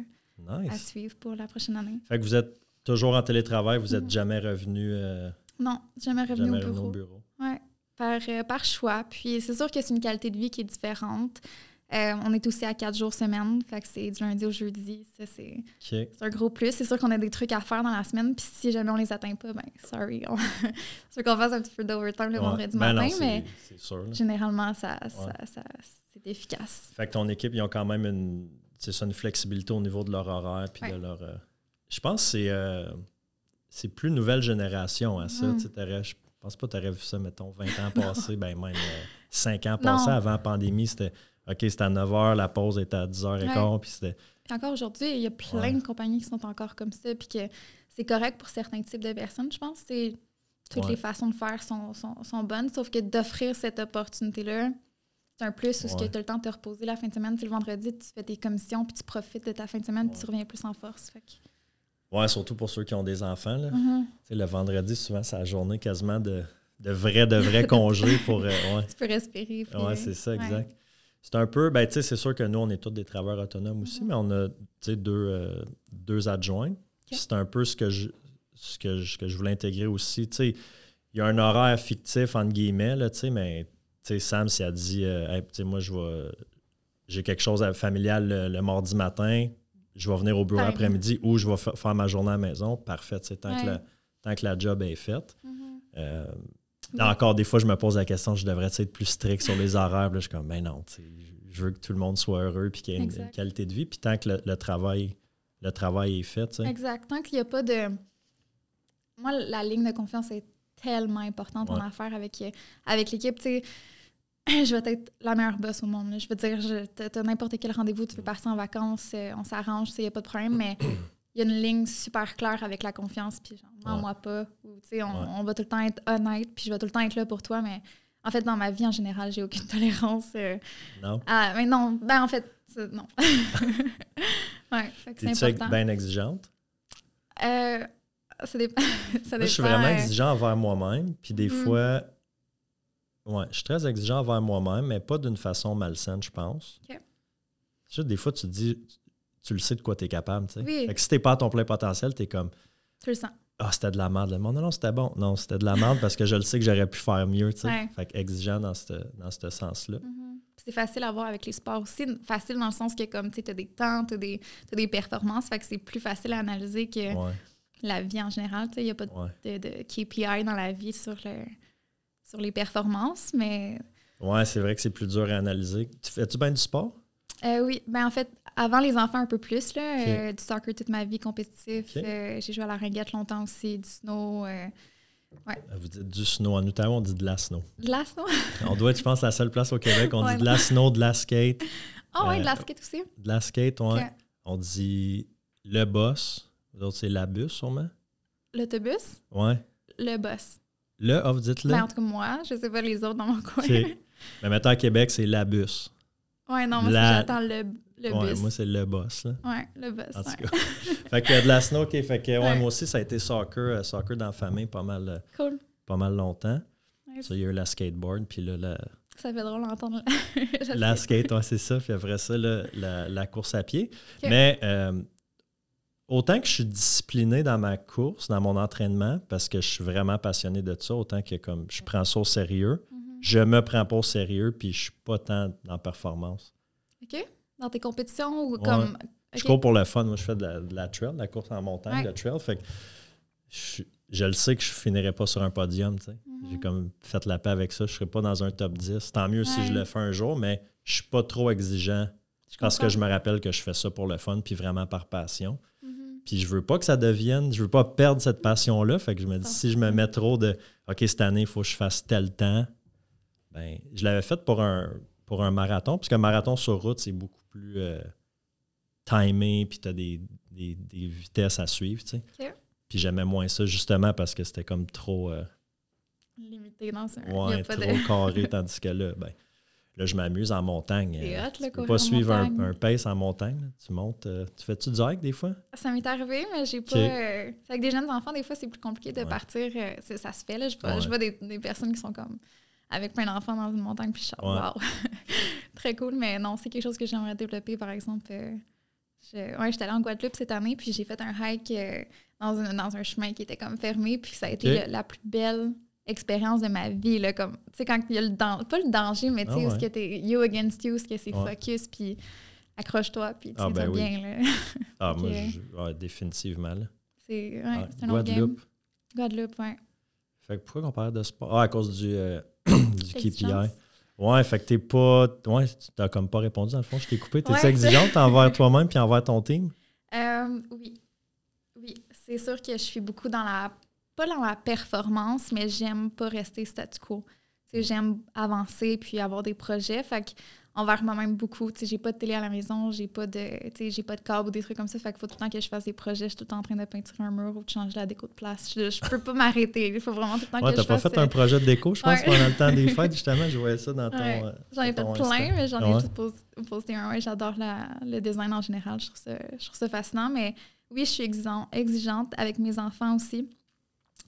à Nice. suivre pour la prochaine année. Fait que vous êtes toujours en télétravail, vous n'êtes Mhm. jamais revenu, euh, Non, jamais revenu jamais au revenu bureau. au bureau. Ouais, par, euh, par choix. Puis c'est sûr que c'est une qualité de vie qui est différente. Euh, on est aussi à quatre jours semaine, fait que c'est du lundi au jeudi. Ça, c'est un gros plus. C'est sûr qu'on a des trucs à faire dans la semaine, puis si jamais on les atteint pas, ben sorry. On... c'est sûr qu'on fasse un petit peu d'overtime le Ouais. vendredi Ben matin, mais sûr. généralement, ça, ça, ça- c'est efficace. Fait que ton équipe, ils ont quand même une, c'est ça, une flexibilité au niveau de leur horaire puis Ouais. de leur. euh, je pense que c'est, c'est plus nouvelle génération à ça. Tu sais, t'aurais- je pense pas que tu aurais vu ça, mettons, 20 ans passés, ben même 5 ans passés avant la pandémie. C'était OK, c'était à 9 h, la pause était à 10 h 15 puis c'était. Puis encore aujourd'hui, il y a plein Ouais. de compagnies qui sont encore comme ça, puis que c'est correct pour certains types de personnes. Je pense que c'est- toutes Ouais. les façons de faire sont, sont, sont bonnes, sauf que d'offrir cette opportunité-là, c'est un plus où Ouais. tu as le temps de te reposer la fin de semaine. Tu sais, le vendredi, tu fais tes commissions, puis tu profites de ta fin de semaine, puis tu Ouais. reviens plus en force. Fait que- Ouais, surtout pour ceux qui ont des enfants. Là. Mhm. Sais, le vendredi, souvent, c'est la journée quasiment de, de vrai, de vrai congé pour. euh, ouais. Tu peux respirer. puis, Ouais, euh, c'est ça, ouais. exact. C'est un peu, ben, tu sais, c'est sûr que nous, on est tous des travailleurs autonomes aussi, Mhm. mais on a, tu sais, deux, euh, deux adjoints. C'est un peu ce que je, ce que je, que je voulais intégrer aussi. Tu sais, il y a un horaire fictif, entre guillemets, là, tu sais, mais, tu sais, Sam, si elle dit, euh, Hey, tu sais, moi, je vais, j'ai quelque chose à- familial le, le mardi matin, je vais venir au bureau après-midi ou je vais fa- faire ma journée à la maison, parfait, tu sais, tant, que la, tant que la job est faite. Euh, Ouais. Encore des fois, je me pose la question, je devrais être plus strict sur les horaires? Là, je suis comme, ben non, je veux que tout le monde soit heureux puis qu'il y ait une, qualité de vie. Puis tant que le, le travail, le travail est fait. Exact. Tant qu'il n'y a pas de. moi, la ligne de confiance est tellement importante en Ouais. affaires avec, euh, avec l'équipe. Tu sais, je vais être la meilleure boss au monde. là. Je veux dire, t'as n'importe quel rendez-vous, tu veux partir en vacances, euh, on s'arrange, il n'y a pas de problème, mais il y a une ligne super claire avec la confiance, puis genre, non, Ouais. moi pas. Ou, on, Ouais. on va tout le temps être honnête, puis je vais tout le temps être là pour toi, mais en fait, dans ma vie en général, j'ai aucune tolérance. euh, Non? à- mais non, ben en fait, non. ouais, fait que c'est important. bien exigeante? Euh, ça dépend. ça Moi, je suis vraiment euh, exigeant envers moi-même. Puis des Mhm. fois, ouais, je suis très exigeant envers moi-même, mais pas d'une façon malsaine, je pense. Juste des fois, tu te dis, tu le sais de quoi tu es capable. Tu sais. Oui. Fait que si t'es pas à ton plein potentiel, tu es comme, Tu le sens. ah, c'était de la merde. Le monde, non, non, c'était bon. Non, c'était de la merde parce que je le sais que j'aurais pu faire mieux. Tu sais. Ouais. Fait que exigeant dans ce dans sens-là. Mhm. C'est facile à voir avec les sports aussi. Facile dans le sens que, comme tu as des temps, tu as des, t'as des performances, fait que c'est plus facile à analyser que Ouais, la vie en général. Il n'y a pas ouais. de, de KPI dans la vie sur, le, sur les performances, mais Ouais, c'est vrai que c'est plus dur à analyser. Tu fais-tu bien du sport? euh, oui, ben en fait, avant les enfants un peu plus, là, euh, du soccer toute ma vie, compétitif. Euh, j'ai joué à la ringuette longtemps aussi, du snow. euh, Vous dites du snow. En Ottawa, on dit de la snow. de la snow? On doit être, je pense, la seule place au Québec. On Ouais. dit de la snow, de la skate. Ah ouais, Euh, de la skate aussi. De la skate, ouais. On dit le boss. Vous autres, c'est la bus, sûrement? L'autobus, Ouais. le boss. Le, ah, vous dites le? Ben, en tout cas, moi, je sais pas les autres dans mon coin. OK. Mais maintenant, à Québec, c'est la bus. Ouais, non, moi, La- j'attends le, le ouais, bus. moi, c'est le boss, là. Ouais, le bus. En tout ouais. cas. fait que de la snow, OK. Fait que, ouais, Ouais. moi aussi, ça a été soccer, euh, soccer dans la famille pas mal, euh, Cool. pas mal longtemps. Nice. Ça, il y a eu la skateboard, puis là, la, Ça fait drôle d'entendre. la- la skate, ouais, c'est ça. Puis après ça, là, la, la course à pied. Mais euh, autant que je suis discipliné dans ma course, dans mon entraînement, parce que je suis vraiment passionné de ça, autant que comme je prends ça au sérieux, Mhm. je me prends pas au sérieux, puis je suis pas tant dans performance. OK? Dans tes compétitions ou Ouais. comme. Je cours pour le fun. Moi, je fais de la, de la trail, de la course en montagne, Ouais. de trail. Fait que je, je le sais que je finirai pas sur un podium. tu sais. Mhm. J'ai comme fait la paix avec ça. Je serai pas dans un top 10. Tant mieux si je le fais un jour, mais je suis pas trop exigeant Je parce que je me rappelle que je fais ça pour le fun, puis vraiment par passion. Puis je veux pas que ça devienne, je veux pas perdre cette passion-là. Fait que je me dis, si je me mets trop de OK, cette année, il faut que je fasse tel temps, ben, je l'avais fait pour un, pour un marathon, puisqu'un marathon sur route, c'est beaucoup plus euh, timé, puis tu as des, des- des vitesses à suivre, tu sais. Puis j'aimais moins ça justement parce que c'était comme trop, euh, Limité dans un. ouais, trop de. carré, tandis que là, ben, là, je m'amuse en montagne. C'est Euh, tu peux pas en suivre un, un pace en montagne. Tu montes. euh, tu fais-tu du hike des fois? Ça m'est arrivé, mais j'ai pas. Euh, avec des jeunes enfants, des fois, c'est plus compliqué de Ouais. partir. euh, ça se fait, là. Je vois, Ouais. je vois des, des personnes qui sont comme. Avec plein d'enfants dans une montagne, puis je Ouais. wow. Très cool, mais non, c'est quelque chose que j'aimerais développer, par exemple. euh, je, ouais, j'étais allée en Guadeloupe cette année, puis j'ai fait un hike dans, un, dans un chemin qui était comme fermé, puis ça a été le- la plus belle expérience de ma vie. Là, comme, tu sais, quand il y a le danger, pas le danger, mais tu sais, Ah où ce que t'es you against you, où ce que c'est Ouais. focus, puis accroche-toi, puis Ah, tiens-toi ben oui. bien. Là. Ah, moi, je- ouais, définitivement. là. C'est ouais, c'est un autre game. Guadeloupe. Ouais. Fait que pourquoi on parle de sport? Ah, à cause du, euh, du KPI. Ouais, fait que t'es pas. Ouais, tu t'as comme pas répondu dans le fond, je t'ai coupé. T'es Ouais. exigeante envers toi-même puis envers ton team? Euh, oui. Oui, c'est sûr que je suis beaucoup dans la. Pas dans la performance, mais j'aime pas rester statu quo. J'aime avancer puis avoir des projets. Fait que envers moi-même beaucoup. J'ai pas de télé à la maison, j'ai pas de j'ai pas de câble ou des trucs comme ça. Fait qu'il faut tout le temps que je fasse des projets. Je suis tout le temps en train de peinturer un mur ou de changer la déco de place. Je, je peux pas m'arrêter. Il faut vraiment tout le temps Ouais, que t'as je pas fasse. fait euh, un projet de déco, je pense, Ouais. pendant le temps des fêtes, justement. Je voyais ça dans ton. Ouais. euh, J'en ai fait plein, mais j'en ai Ouais. juste pos- posté un. Ouais, J'adore le design en général. Je trouve, ça, je trouve ça fascinant. Mais oui, je suis exigeant- exigeante avec mes enfants aussi.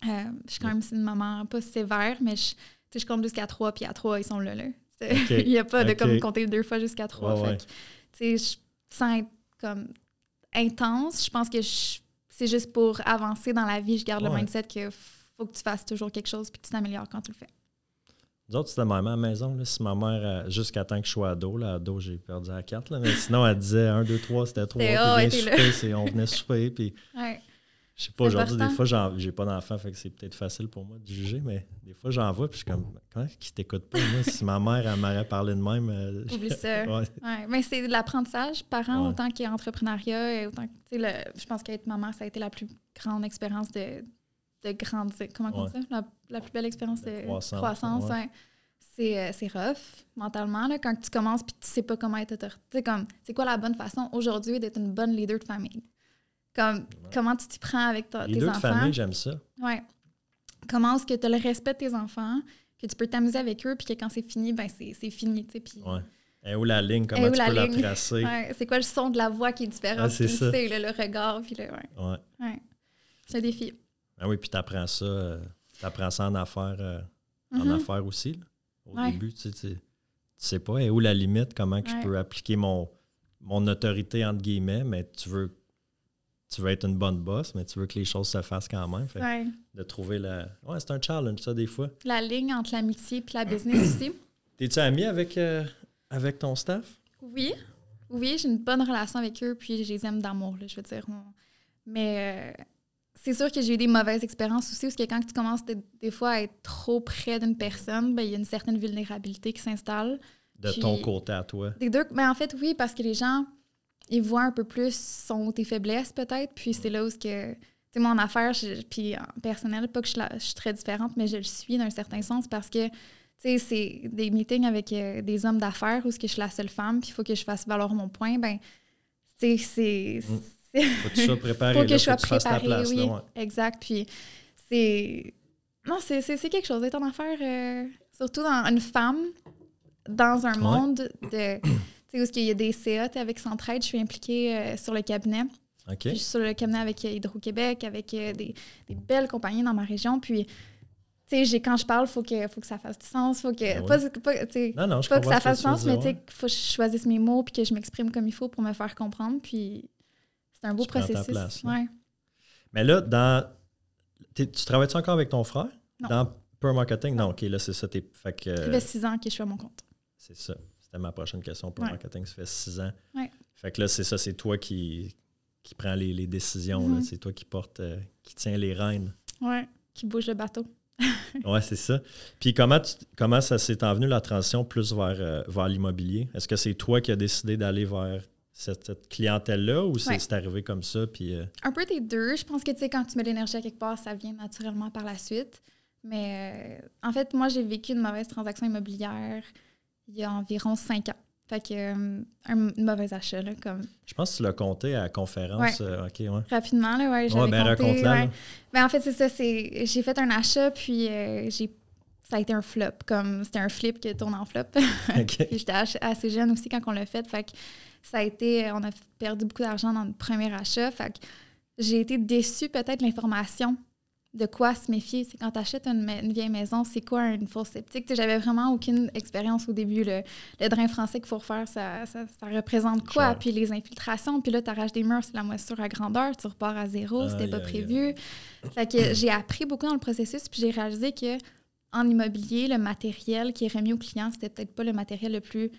Euh, je suis quand même une maman pas sévère, mais je, je compte jusqu'à trois, puis à trois, ils sont là. là. Il n'y a pas de comme compter deux fois jusqu'à trois. Ouais, Fait ouais. que, sans être comme intense, je pense que c'est juste pour avancer dans la vie. Je garde le mindset que faut que tu fasses toujours quelque chose puis que tu t'améliores quand tu le fais. Nous autres, c'était ma mère à la maison. Là, si ma mère, euh, jusqu'à temps que je sois ado, là, ado, j'ai perdu à 4, là, mais sinon, elle disait 1, 2, 3, c'était 3, puis C'était, ah, viens ouais, t'es souper, on venait souper, puis Ouais. Je sais pas, C'est aujourd'hui, des fois, j'en- j'ai pas d'enfant, fait que c'est peut-être facile pour moi de juger, mais des fois, j'en vois, puis je suis comme, comment qui t'écoute pas? Moi, si ma mère, elle m'aurait parlé de même, euh, Oublie ça. ouais. Ouais, mais c'est de l'apprentissage, parents Ouais. autant qu'entrepreneuriat, et autant que, tu sais, le- je pense qu'être maman, ça a été la plus grande expérience de, de grandir. Comment on dit ça? La, la plus belle expérience De de croissance, croissance. ouais. ouais. C'est, euh, c'est rough mentalement là, quand tu commences puis tu sais pas comment être autoritaire. Tu sais, comme, c'est quoi la bonne façon aujourd'hui d'être une bonne leader de famille? Comme, comment tu t'y prends avec ta- Les tes deux de enfants? famille, j'aime ça. Ouais. Comment est-ce que tu as le respect de tes enfants, que tu peux t'amuser avec eux, puis que quand c'est fini, ben c'est, fini, tu sais. Puis, Ouais. Et où la ligne, comment tu la peux la tracer? ouais, c'est quoi le son de la voix qui est différent? Ah, c'est ça. le sais, là, le regard, puis le, ouais. Ouais. C'est un défi. Ah oui, puis tu apprends ça, euh, t'apprends ça en affaires, euh, en Mhm. affaires aussi. là. Au début, tu sais, tu tu sais pas et où la limite, comment que je peux appliquer mon, mon autorité, entre guillemets, mais tu veux, tu veux être une bonne boss, mais tu veux que les choses se fassent quand même. Fait Ouais. de trouver la. Ouais, c'est un challenge, ça, des fois. La ligne entre l'amitié et la business aussi. T'es-tu ami avec, euh, avec ton staff? Oui, oui, j'ai une bonne relation avec eux, puis je les aime d'amour, je veux dire. on- Mais euh, c'est sûr que j'ai eu des mauvaises expériences aussi, parce que quand tu commences de- des fois à être trop près d'une personne, ben, il y a une certaine vulnérabilité qui s'installe. De Puis- ton côté à toi. Des deux, mais en fait, oui, parce que les gens, ils voient un peu plus son tes faiblesses, peut-être, puis c'est là où ce que... Sais, mon affaire, je- puis en personnel, pas que je, la- je suis très différente, mais je le suis d'un certain sens parce que, tu sais, c'est des meetings avec euh, des hommes d'affaires où ce que je suis la seule femme, puis il faut que je fasse valoir mon point, ben, tu sais, c'est... Mm. c'est- Faut que tu sois préparé. faut que là, je sois préparée, place, oui, là, ouais. exact. Puis c'est... Non, c'est c'est- c'est quelque chose d'être en affaire, euh, surtout dans une femme, dans un Ouais. monde de... Où est-ce qu'il y a des CA, avec Centraide, je suis impliquée euh, sur le cabinet. Puis je suis sur le cabinet avec euh, Hydro-Québec, avec euh, des, des belles compagnies dans ma région. Puis, tu sais, quand je parle, il faut que, faut que ça fasse du sens. Faut que, Ben oui. pas, Non, non, je pas que ça fasse sens, mais qu'il faut que je choisisse mes mots puis que je m'exprime comme il faut pour me faire comprendre. Puis c'est un beau Tu processus. place, là. ouais. Mais là, dans. tu travailles-tu encore avec ton frère? Non. Dans Pure Marketing? Non, OK, là, c'est ça. fait que, Ça fait six ans que je suis à mon compte. c'est ça. C'était ma prochaine question. Ouais. Marketing, ça fait six ans. Ouais. Fait que là, c'est ça, c'est toi qui, qui prends les, les décisions. Mhm. C'est toi qui porte, euh, qui tient les rênes. Ouais. Qui bouge le bateau. Ouais, c'est ça. Puis comment, tu- comment ça s'est envenu la transition plus vers, euh, vers l'immobilier? Est-ce que c'est toi qui as décidé d'aller vers cette, cette clientèle-là ou c'est Ouais. arrivé comme ça? Puis, euh, Un peu des deux. Je pense que, tu sais, quand tu mets de l'énergie à quelque part, ça vient naturellement par la suite. Mais euh, en fait, moi, j'ai vécu une mauvaise transaction immobilière il y a environ cinq ans. Fait que, euh, un, une mauvaise achat, là, comme je pense que tu l'as compté à la conférence. euh, OK, ouais. rapidement, là, ouais, Ouais, ben ouais. là. Ben, en fait, c'est ça, c'est... J'ai fait un achat, puis euh, j'ai... Ça a été un flop, comme c'était un flip qui tourne en flop. OK. Puis j'étais assez jeune aussi quand on l'a fait. Fait que ça a été, on a perdu beaucoup d'argent dans le premier achat. Fait que j'ai été déçue peut-être de l'information de quoi se méfier. C'est quand tu achètes une, vieille maison, c'est quoi une fosse sais, J'avais vraiment aucune expérience au début. Le, le drain français qu'il faut refaire, ça, ça, ça représente quoi? Puis les infiltrations, puis là, tu arraches des murs, c'est la moisissure à grandeur, tu repars à zéro, c'était Aïe, pas prévu. Fait que j'ai appris beaucoup dans le processus, puis j'ai réalisé que en immobilier, le matériel qui est remis au client, c'était peut-être pas le matériel le plus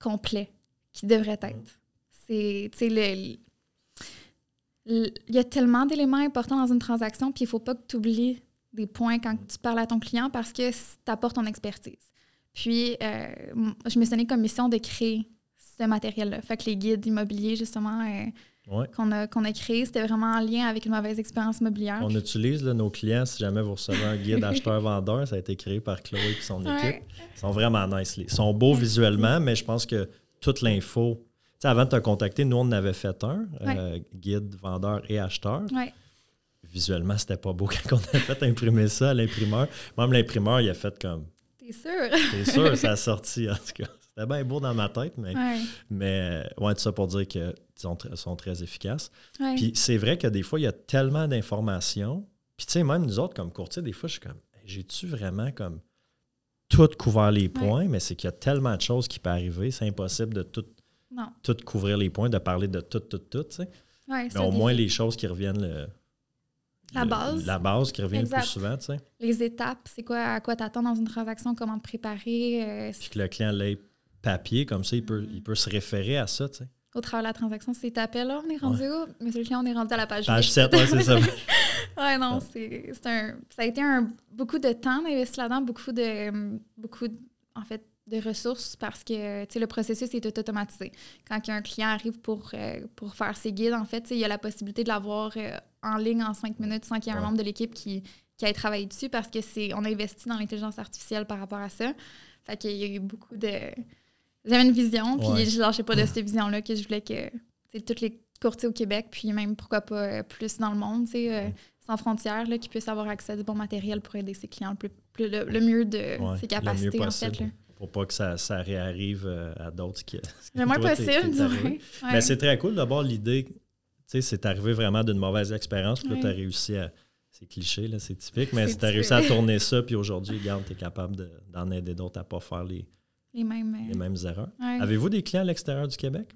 complet qui devrait être. C'est, tu sais, il y a tellement d'éléments importants dans une transaction, puis il faut pas que tu oublies des points quand tu parles à ton client parce que tu apportes ton expertise. Puis, euh, je me suis donné comme mission de créer ce matériel-là. Fait que les guides immobiliers, justement, euh, Ouais. qu'on a, qu'on a créés, c'était vraiment en lien avec une mauvaise expérience immobilière. On utilise là, nos clients, si jamais vous recevez un guide acheteur-vendeur, ça a été créé par Chloé et son Ouais. équipe. Ils sont vraiment nice. Ils sont beaux visuellement, mais je pense que toute l'info. Sais, avant de te contacter, nous, on en avait fait un, euh, guide, vendeur et acheteur. Ouais. Visuellement, c'était pas beau quand on a fait imprimer ça à l'imprimeur. Même l'imprimeur, il a fait comme. T'es sûr? T'es sûr, ça a sorti, en tout cas. C'était bien beau dans ma tête, mais, Ouais. mais euh, ouais, tout ça pour dire qu'ils sont, sont très efficaces. Puis c'est vrai que des fois, il y a tellement d'informations. Puis tu sais, même nous autres, comme courtier, des fois, je suis comme, Hey, j'ai-tu vraiment comme tout couvert les points? Mais c'est qu'il y a tellement de choses qui peuvent arriver. C'est impossible de tout, non. tout couvrir les points, de parler de tout, tout, tout. tu sais. Ouais, Mais au moins, les choses qui reviennent. le- La le- base. La base qui revient Exact. le plus souvent, tu sais. les étapes, c'est quoi, à quoi t'attends dans une transaction, comment te préparer. euh, Puis que le client l'ait papier, comme ça, il peut, il peut se référer à ça, tu sais. au travers de la transaction, c'est t'appelles, là, on est rendu où? Monsieur le client, on est rendu à la page Page huit. 7, ouais, c'est ça. ouais, non, c'est c'est un... Ça a été un, beaucoup de temps d'investir là-dedans, beaucoup de... beaucoup de- en fait, de ressources parce que le processus est automatisé. Quand un client arrive pour, euh, pour faire ses guides, en fait, il y a la possibilité de l'avoir euh, en ligne en cinq minutes sans qu'il y ait un membre de l'équipe qui, qui ait travaillé dessus parce que c'est on a investi dans l'intelligence artificielle par rapport à ça. Fait qu'il y a eu beaucoup de. J'avais une vision, puis je lâchais pas de cette vision-là que je voulais que toutes les courtiers au Québec, puis même pourquoi pas euh, plus dans le monde, sans frontières, là, qui puissent avoir accès à du bon matériel pour aider ses clients le, plus, le, mieux de ses capacités, en fait. Là pour pas que ça, ça réarrive euh, à d'autres qui. Le moins possible, oui. Mais c'est très cool d'abord l'idée. Tu sais, c'est arrivé vraiment d'une mauvaise expérience, puis là, tu as réussi à. C'est cliché, là, c'est typique, mais tu as réussi à tourner ça, puis aujourd'hui, regarde, tu es capable d'en aider d'autres à ne pas faire les, les, mêmes, les mêmes erreurs. Avez-vous des clients à l'extérieur du Québec?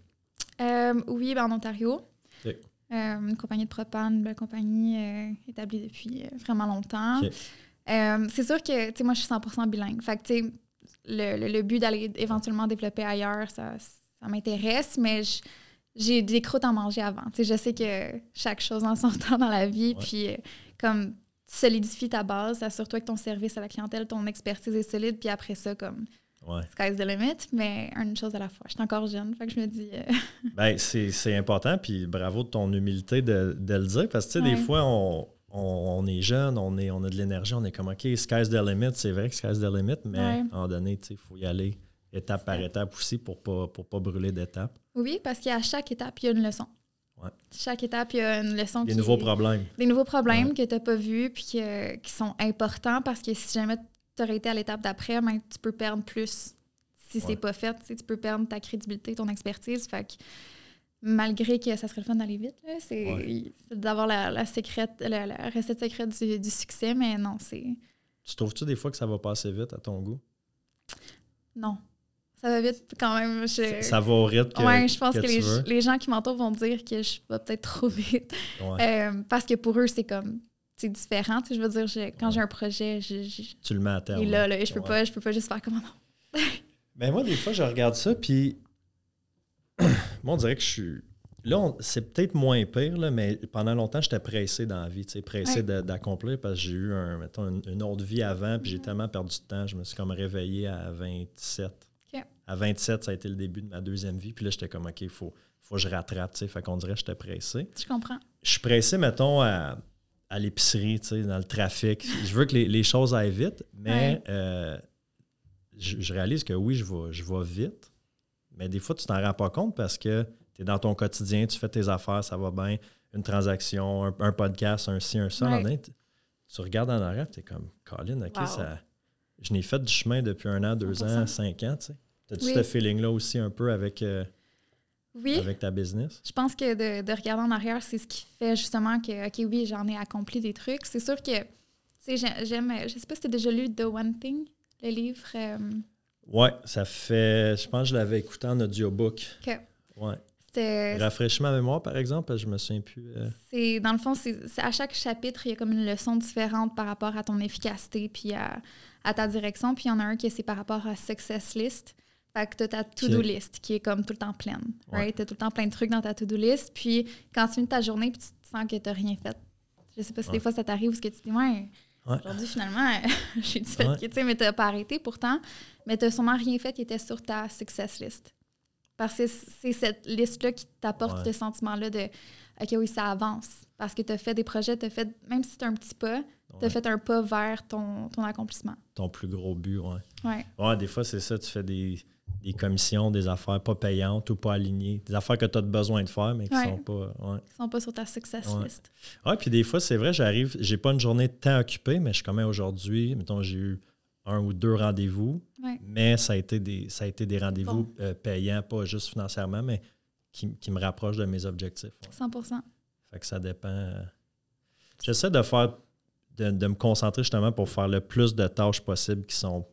Euh, oui, ben, en Ontario. Euh, une compagnie de propane, une belle compagnie établie depuis vraiment longtemps. c'est sûr que, tu sais, moi, je suis 100% bilingue. Fait que, tu sais, le, but d'aller éventuellement développer ailleurs, ça, ça m'intéresse, mais j'ai des croûtes à manger avant. je sais que chaque chose en son temps dans la vie, puis euh, comme solidifie ta base, assure-toi que ton service à la clientèle, ton expertise est solide, puis après ça, comme sky's the limit, mais une chose à la fois. Je suis encore jeune, fait que je me dis... Euh, ben, c'est important, puis bravo de ton humilité de, de le dire, parce que, tu sais, des fois, on on, est jeune, on, est, on a de l'énergie, on est comme OK, sky's the limit, c'est vrai que sky's the limit, mais à un moment donné, il faut y aller étape par étape aussi pour ne pas, pour pas brûler d'étape. Oui, parce qu'à chaque étape, il y a une leçon. Ouais. Chaque étape, il y a une leçon. Des nouveaux problèmes. Des nouveaux problèmes que tu n'as pas vus puis qui sont importants parce que si jamais tu aurais été à l'étape d'après, ben, tu peux perdre plus si c'est pas fait. Tu peux perdre ta crédibilité, ton expertise. Fait que malgré que ça serait le fun d'aller vite, c'est d'avoir la, la, la, recette secrète du, succès, mais non, c'est. Tu trouves-tu des fois que ça va passer vite à ton goût? Non. Ça va vite quand même. Ça, va au rythme que, je pense que, les, gens qui m'entourent vont dire que je vais peut-être trop vite. Euh, parce que pour eux, c'est comme c'est différent. je veux dire, quand j'ai un projet, je, tu le mets à terme. Et là, là je peux pas, je peux pas juste faire comme non. Mais moi, des fois, je regarde ça, puis moi, on dirait que je suis. Là, c'est peut-être moins pire, là, mais pendant longtemps, j'étais pressé dans la vie, pressé d'accomplir parce que j'ai eu un, mettons, une, autre vie avant, puis j'ai mm-hmm. tellement perdu de temps. Je me suis comme réveillé à 27. À 27, ça a été le début de ma deuxième vie. Puis là, j'étais comme, OK, il faut, faut que je rattrape. Fait qu'on dirait que j'étais pressé. Je comprends. Je suis pressé, mettons, à, à l'épicerie, dans le trafic. je veux que les, choses aillent vite, mais euh, je, réalise que oui, je vais, je vais vite. Mais des fois, tu t'en rends pas compte parce que tu es dans ton quotidien, tu fais tes affaires, ça va bien, une transaction, un, podcast, un ci, un ça. tu regardes en arrière, tu es comme, Colin, OK, ça, je n'ai fait du chemin depuis un an, deux ans, cinq ans. Tu as-tu ce feeling-là aussi un peu avec, euh, avec ta business? Je pense que de, regarder en arrière, c'est ce qui fait justement que, OK, oui, j'en ai accompli des trucs. C'est sûr que, tu sais, j'aime, je sais pas si tu as déjà lu The One Thing, le livre. Euh, oui, ça fait. Je pense que je l'avais écouté en audiobook. OK. Ouais. Rafraîchis ma mémoire, par exemple, je me souviens plus. Euh. C'est Dans le fond, c'est à chaque chapitre, il y a comme une leçon différente par rapport à ton efficacité puis à, ta direction. Puis il y en a un qui c'est par rapport à Success List. Fait que tu as ta to-do list qui est comme tout le temps pleine. Right? Tu as tout le temps plein de trucs dans ta to-do list. Puis quand tu finis ta journée puis tu sens que tu n'as rien fait. Je sais pas si des fois ça t'arrive ou ce que tu te dis, ouais, Aujourd'hui, finalement, j'ai du fait que, tu sais, mais tu n'as pas arrêté pourtant, mais tu n'as sûrement rien fait qui était sur ta success list. Parce que c'est cette liste-là qui t'apporte ce sentiment-là de OK, oui, ça avance. Parce que tu as fait des projets, tu fait, même si c'est un petit pas, tu as fait un pas vers ton, ton accomplissement. Ton plus gros but, oui. Ouais. ouais, des fois, c'est ça, tu fais des, des commissions, des affaires pas payantes ou pas alignées, des affaires que tu as besoin de faire, mais qui ne sont pas. Ouais. sont pas sur ta success list. Oui, puis des fois, c'est vrai, j'arrive, j'ai pas une journée de temps occupée, mais je suis quand même aujourd'hui, mettons, j'ai eu un ou deux rendez-vous, mais ça a été des, ça a été des rendez-vous euh, payants, pas juste financièrement, mais qui, me rapprochent de mes objectifs. 100 Fait que ça dépend. J'essaie de faire, de, de, me concentrer justement pour faire le plus de tâches possibles qui sont,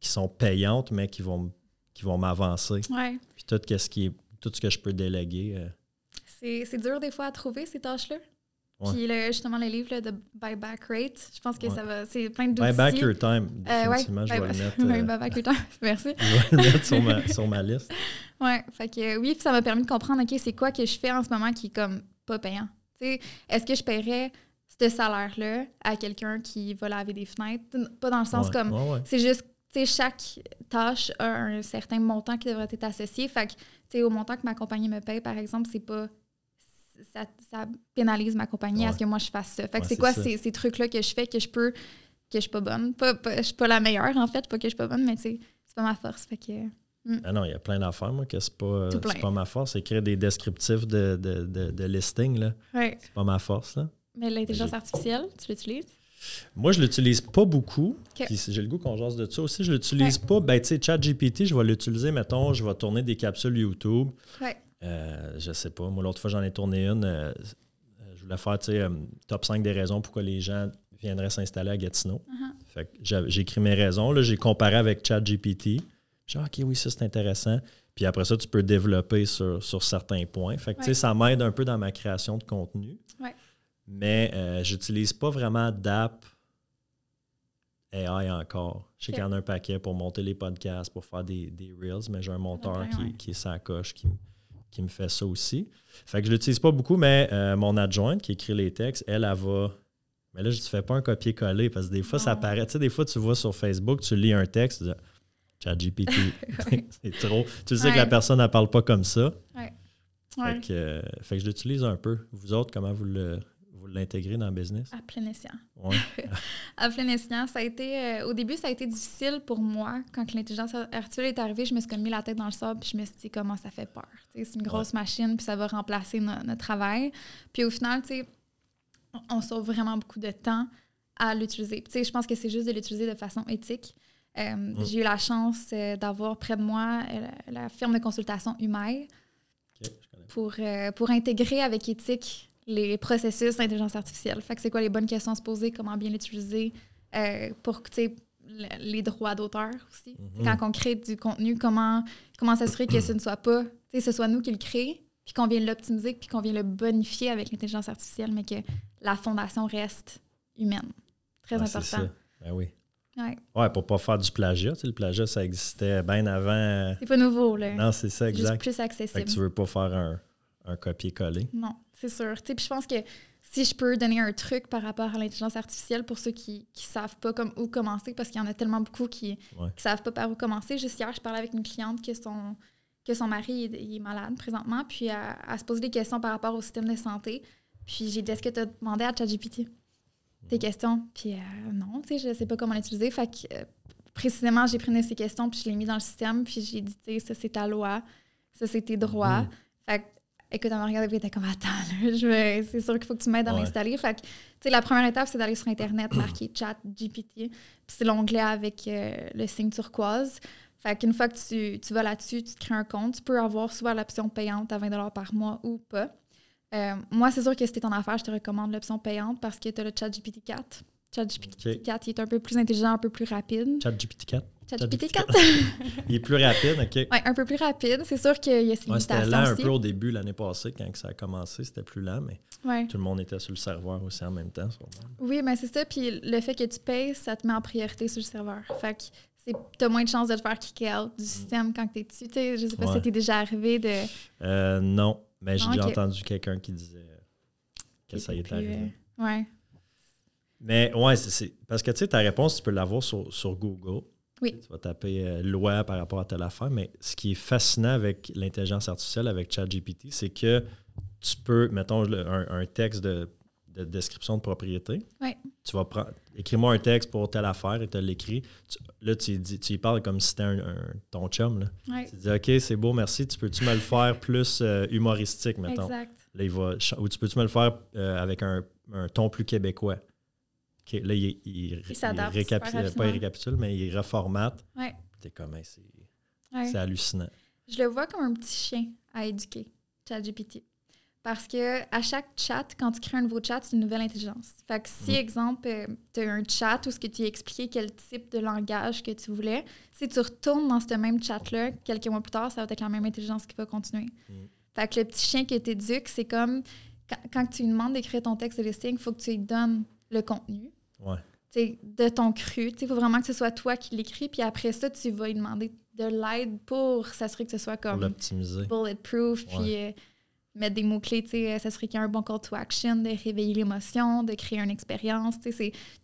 qui sont payantes, mais qui vont qui vont m'avancer. Ouais. Puis tout, ce qui est, tout ce que je peux déléguer. Euh. C'est dur des fois à trouver ces tâches-là? Puis justement, le livre de Buyback Rate, je pense que ça va. C'est plein d'outils. Buyback Your Time. Euh, définitivement, je vais le mettre. Euh, buyback Your Time, merci. je vais le mettre sur ma, sur ma liste. Oui, fait que oui, ça m'a permis de comprendre, OK, c'est quoi que je fais en ce moment qui est comme pas payant. Est-ce que je paierais ce salaire-là à quelqu'un qui va laver des fenêtres? Pas dans le sens comme. C'est juste sais, chaque tâche a un certain montant qui devrait être associé. Fait que, tu sais, au montant que ma compagnie me paye, par exemple, c'est pas. Ça, ça pénalise ma compagnie à ce que moi je fasse ça. Fait que Ouais, c'est quoi ces, ces trucs-là que je fais que je peux. que je suis pas bonne? Pas, pas- je suis pas la meilleure, en fait. Pas que je suis pas bonne, mais c'est pas ma force. Fait que. Ah non, il y a plein d'affaires, moi, que c'est pas, pas ma force. Écrire des descriptifs de, de, de, de listing, là, Ouais. c'est pas ma force. Là. Mais l'intelligence artificielle, tu l'utilises? Moi, je l'utilise pas beaucoup. Puis j'ai le goût qu'on jase de ça aussi. Je l'utilise pas. Ben, tu sais, ChatGPT, je vais l'utiliser, mettons, je vais tourner des capsules YouTube. Ouais. Euh, je sais pas. Moi, l'autre fois, j'en ai tourné une. euh, je voulais faire, tu sais, euh, top 5 des raisons pourquoi les gens viendraient s'installer à Gatineau. Uh-huh. Fait que j'avais- j'ai écrit mes raisons. Là, j'ai comparé avec ChatGPT. J'ai dit, OK, oui, ça, c'est intéressant. Puis après ça, tu peux développer sur, sur certains points. Fait que, tu sais, ça m'aide un peu dans ma création de contenu. Ouais. Mais euh, j'utilise pas vraiment d'app AI encore. Je sais qu'il y en a un paquet pour monter les podcasts, pour faire des, des Reels, mais j'ai un monteur qui, ouais. qui est sa coche, qui, m- qui me fait ça aussi. Fait que je l'utilise pas beaucoup, mais euh, mon adjointe qui écrit les textes, elle, elle va. Mais là, je ne fais pas un copier-coller parce que des fois, ça Non. paraît. Tu sais, des fois, tu vois sur Facebook, tu lis un texte, tu dis ChatGPT, Ouais. c'est trop. Tu sais que la personne, elle parle pas comme ça. Ouais. Fait, que, euh, fait que je l'utilise un peu. Vous autres, comment vous le- vous l'intégrez dans le business? À plein escient. Ouais. À plein escient, ça a été. euh, au début, ça a été difficile pour moi. Quand l'intelligence artificielle est arrivée, je me suis comme mis la tête dans le sable, puis je me suis dit comment ça fait peur? C'est une grosse machine, puis ça va remplacer no- notre travail. Puis au final, tu sais, on- on sauve vraiment beaucoup de temps à l'utiliser. Puis, tu sais, je pense que c'est juste de l'utiliser de façon éthique. Euh, J'ai eu la chance euh, d'avoir près de moi la, la firme de consultation Humail Ok, je connais. pour, pour intégrer avec éthique les processus d'intelligence artificielle. Fait que c'est quoi les bonnes questions à se poser, comment bien l'utiliser euh, pour tu sais, le- les droits d'auteur aussi. Mhm. Quand on crée du contenu, comment, comment s'assurer que ce ne soit pas, tu sais, ce soit nous qui le créons, puis qu'on vienne l'optimiser, puis qu'on vienne le bonifier avec l'intelligence artificielle, mais que la fondation reste humaine. Très Ouais, important. ça. Ben oui. Ouais. Ouais, pour pas faire du plagiat. Tu sais, le plagiat, ça existait bien avant. C'est pas nouveau, là. Non, c'est ça, C'est juste exact. plus Fait accessible. que tu veux pas faire un, un copier-coller. Non, c'est sûr. Puis je pense que si je peux donner un truc par rapport à l'intelligence artificielle pour ceux qui ne savent pas comme où commencer, parce qu'il y en a tellement beaucoup qui ne Ouais. savent pas par où commencer. Juste hier, je parlais avec une cliente que son, que son mari il est, il est malade présentement, puis elle, elle se pose des questions par rapport au système de santé. Puis j'ai dit, est-ce que tu as demandé à ChatGPT tes questions? Puis euh, non, tu sais, je ne sais pas comment l'utiliser. Fait que euh, précisément, j'ai pris ces questions, puis je l'ai mis dans le système, puis j'ai dit, tu sais, ça c'est ta loi, ça c'est tes droits. Mhm. Fait que, écoute, elle m'a regardé et était comme, attends, je c'est sûr qu'il faut que tu m'aides à Ouais. l'installer. Fait que, tu sais, la première étape, c'est d'aller sur Internet, marquer chat GPT, puis c'est l'onglet avec euh, le signe turquoise. Fait qu'une fois que tu, tu vas là-dessus, tu te crées un compte, tu peux avoir soit l'option payante à 20 par mois ou pas. Euh, moi, c'est sûr que si t'es en affaire, je te recommande l'option payante parce que tu as le chat GPT 4. Chat GPT Ok. 4, il est un peu plus intelligent, un peu plus rapide. ChatGPT 4. Chat GPT 4, Il est plus rapide, OK. ouais, un peu plus rapide. C'est sûr qu'il y a ses Ouais, c'était lent un peu au début l'année passée, quand ça a commencé, c'était plus lent, mais Ouais. tout le monde était sur le serveur aussi en même temps. sûrement. Oui, mais c'est ça. Puis le fait que tu payes, ça te met en priorité sur le serveur. Fait que c'est- t'as moins de chances de te faire kicker out du système quand t'es dessus. Tu sais, je sais pas si Ouais. ça t'est déjà arrivé de. Euh, non, mais j'ai Ah, déjà ok. entendu quelqu'un qui disait que ça y est arrivé. euh, ouais. Mais ouais, c'est- c'est parce que tu sais, ta réponse, tu peux l'avoir sur, sur Google. Oui. Tu vas taper euh, loi par rapport à telle affaire, mais ce qui est fascinant avec l'intelligence artificielle, avec ChatGPT, c'est que tu peux, mettons, le- un, un texte de, de description de propriété. Ouais. Tu vas prendre, écris-moi un texte pour telle affaire et tu l'écris. Là, tu, y dis- tu y parles comme si c'était un, un- ton chum. Là. Tu dis, OK, c'est beau, merci. Tu peux-tu me le faire plus euh, humoristique, mettons? Exact. Là, il va, ou tu peux-tu me le faire euh, avec un, un ton plus québécois? OK, là, il, il, Il s'adapte récapi- super pas il récapitule, mais il reformate. Ouais. T'es comme, Hey, c'est Ouais. hallucinant. Je le vois comme un petit chien à éduquer, ChatGPT. Parce que à chaque chat, quand tu crées un nouveau chat, c'est une nouvelle intelligence. Fait que si, Mhm. exemple, tu as un chat où ce que tu as expliqué quel type de langage que tu voulais, si tu retournes dans ce même chat-là, quelques mois plus tard, ça va être la même intelligence qui va continuer. Mhm. Fait que le petit chien qui t'éduque, c'est comme quand, quand tu lui demandes d'écrire ton texte de listing, il faut que tu lui donnes le contenu Ouais. de ton cru. Il faut vraiment que ce soit toi qui l'écris. Puis après ça, tu vas lui demander de l'aide pour s'assurer que ce soit comme l'optimiser. bulletproof. Puis, euh, mettre des mots-clés, tu sais, s'assurer qu'il y a un bon call to action, de réveiller l'émotion, de créer une expérience. Tu